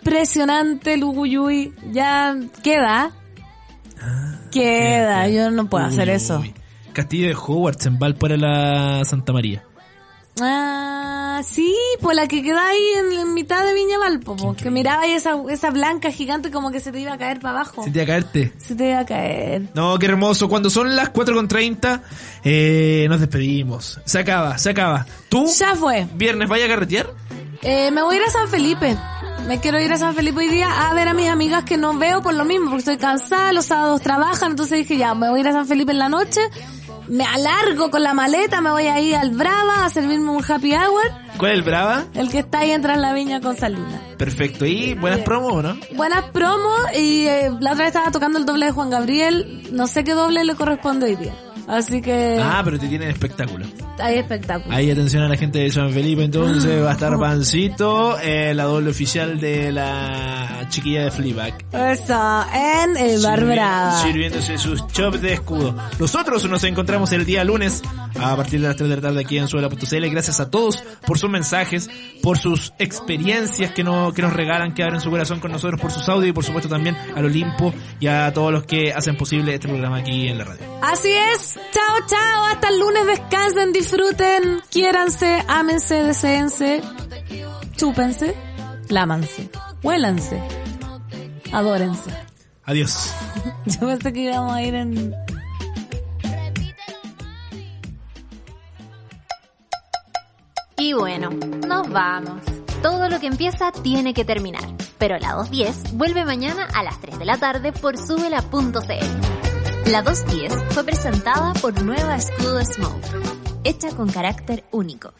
Impresionante el Uyuyuy. Ya queda. queda. Yo no puedo hacer eso. Castillo de Hogwarts en Valpara la Santa María. Ah, sí, pues la que queda ahí en, en mitad de Viña Valpo, po, que miraba ahí esa, esa blanca gigante como que se te iba a caer para abajo. Se te va a caerte. Se te iba a caer. No, qué hermoso. Cuando son las 4.30, eh, nos despedimos. Se acaba, se acaba. ¿Tú? Ya fue. ¿Viernes vaya a carretear? Eh, me voy a ir a San Felipe. Me quiero ir a San Felipe hoy día a ver a mis amigas que no veo por lo mismo, porque estoy cansada, los sábados trabajan, entonces dije ya, me voy a ir a San Felipe en la noche, me alargo con la maleta, me voy a ir al Brava a servirme un happy hour, ¿Cuál es el Brava? el que está ahí en la viña con Salina. Perfecto. ¿Y buenas promos, no? Buenas promos y eh, la otra vez estaba tocando el doble de Juan Gabriel, no sé qué doble le corresponde hoy día. Así que Ah, pero te tienen espectáculo. hay espectáculo. Ahí atención a la gente de San Felipe, entonces va a estar Pancito, eh, la doble oficial de la chiquilla de Fleabag. Eso, en el Bar Brava. Sirviéndose sus chops de escudo. Nosotros nos encontramos el día lunes a partir de las 3 de la tarde aquí en Suela.cl. Gracias a todos por sus mensajes, por sus experiencias que, no, que nos regalan, que abren su corazón con nosotros, por sus audios y por supuesto también al Olimpo y a todos los que hacen posible este programa aquí en la radio. Así es. Chao, chao. Hasta el lunes. Descansen, disfruten, quiéranse, ámense, deseense, chúpense, lámanse, huélanse, adórense. Adiós. Yo pensé que íbamos a ir en... Y bueno, nos vamos. Todo lo que empieza tiene que terminar. Pero la 210 vuelve mañana a las 3 de la tarde por subela.cl. La 210 fue presentada por Nueva Escudo Smoke, hecha con carácter único.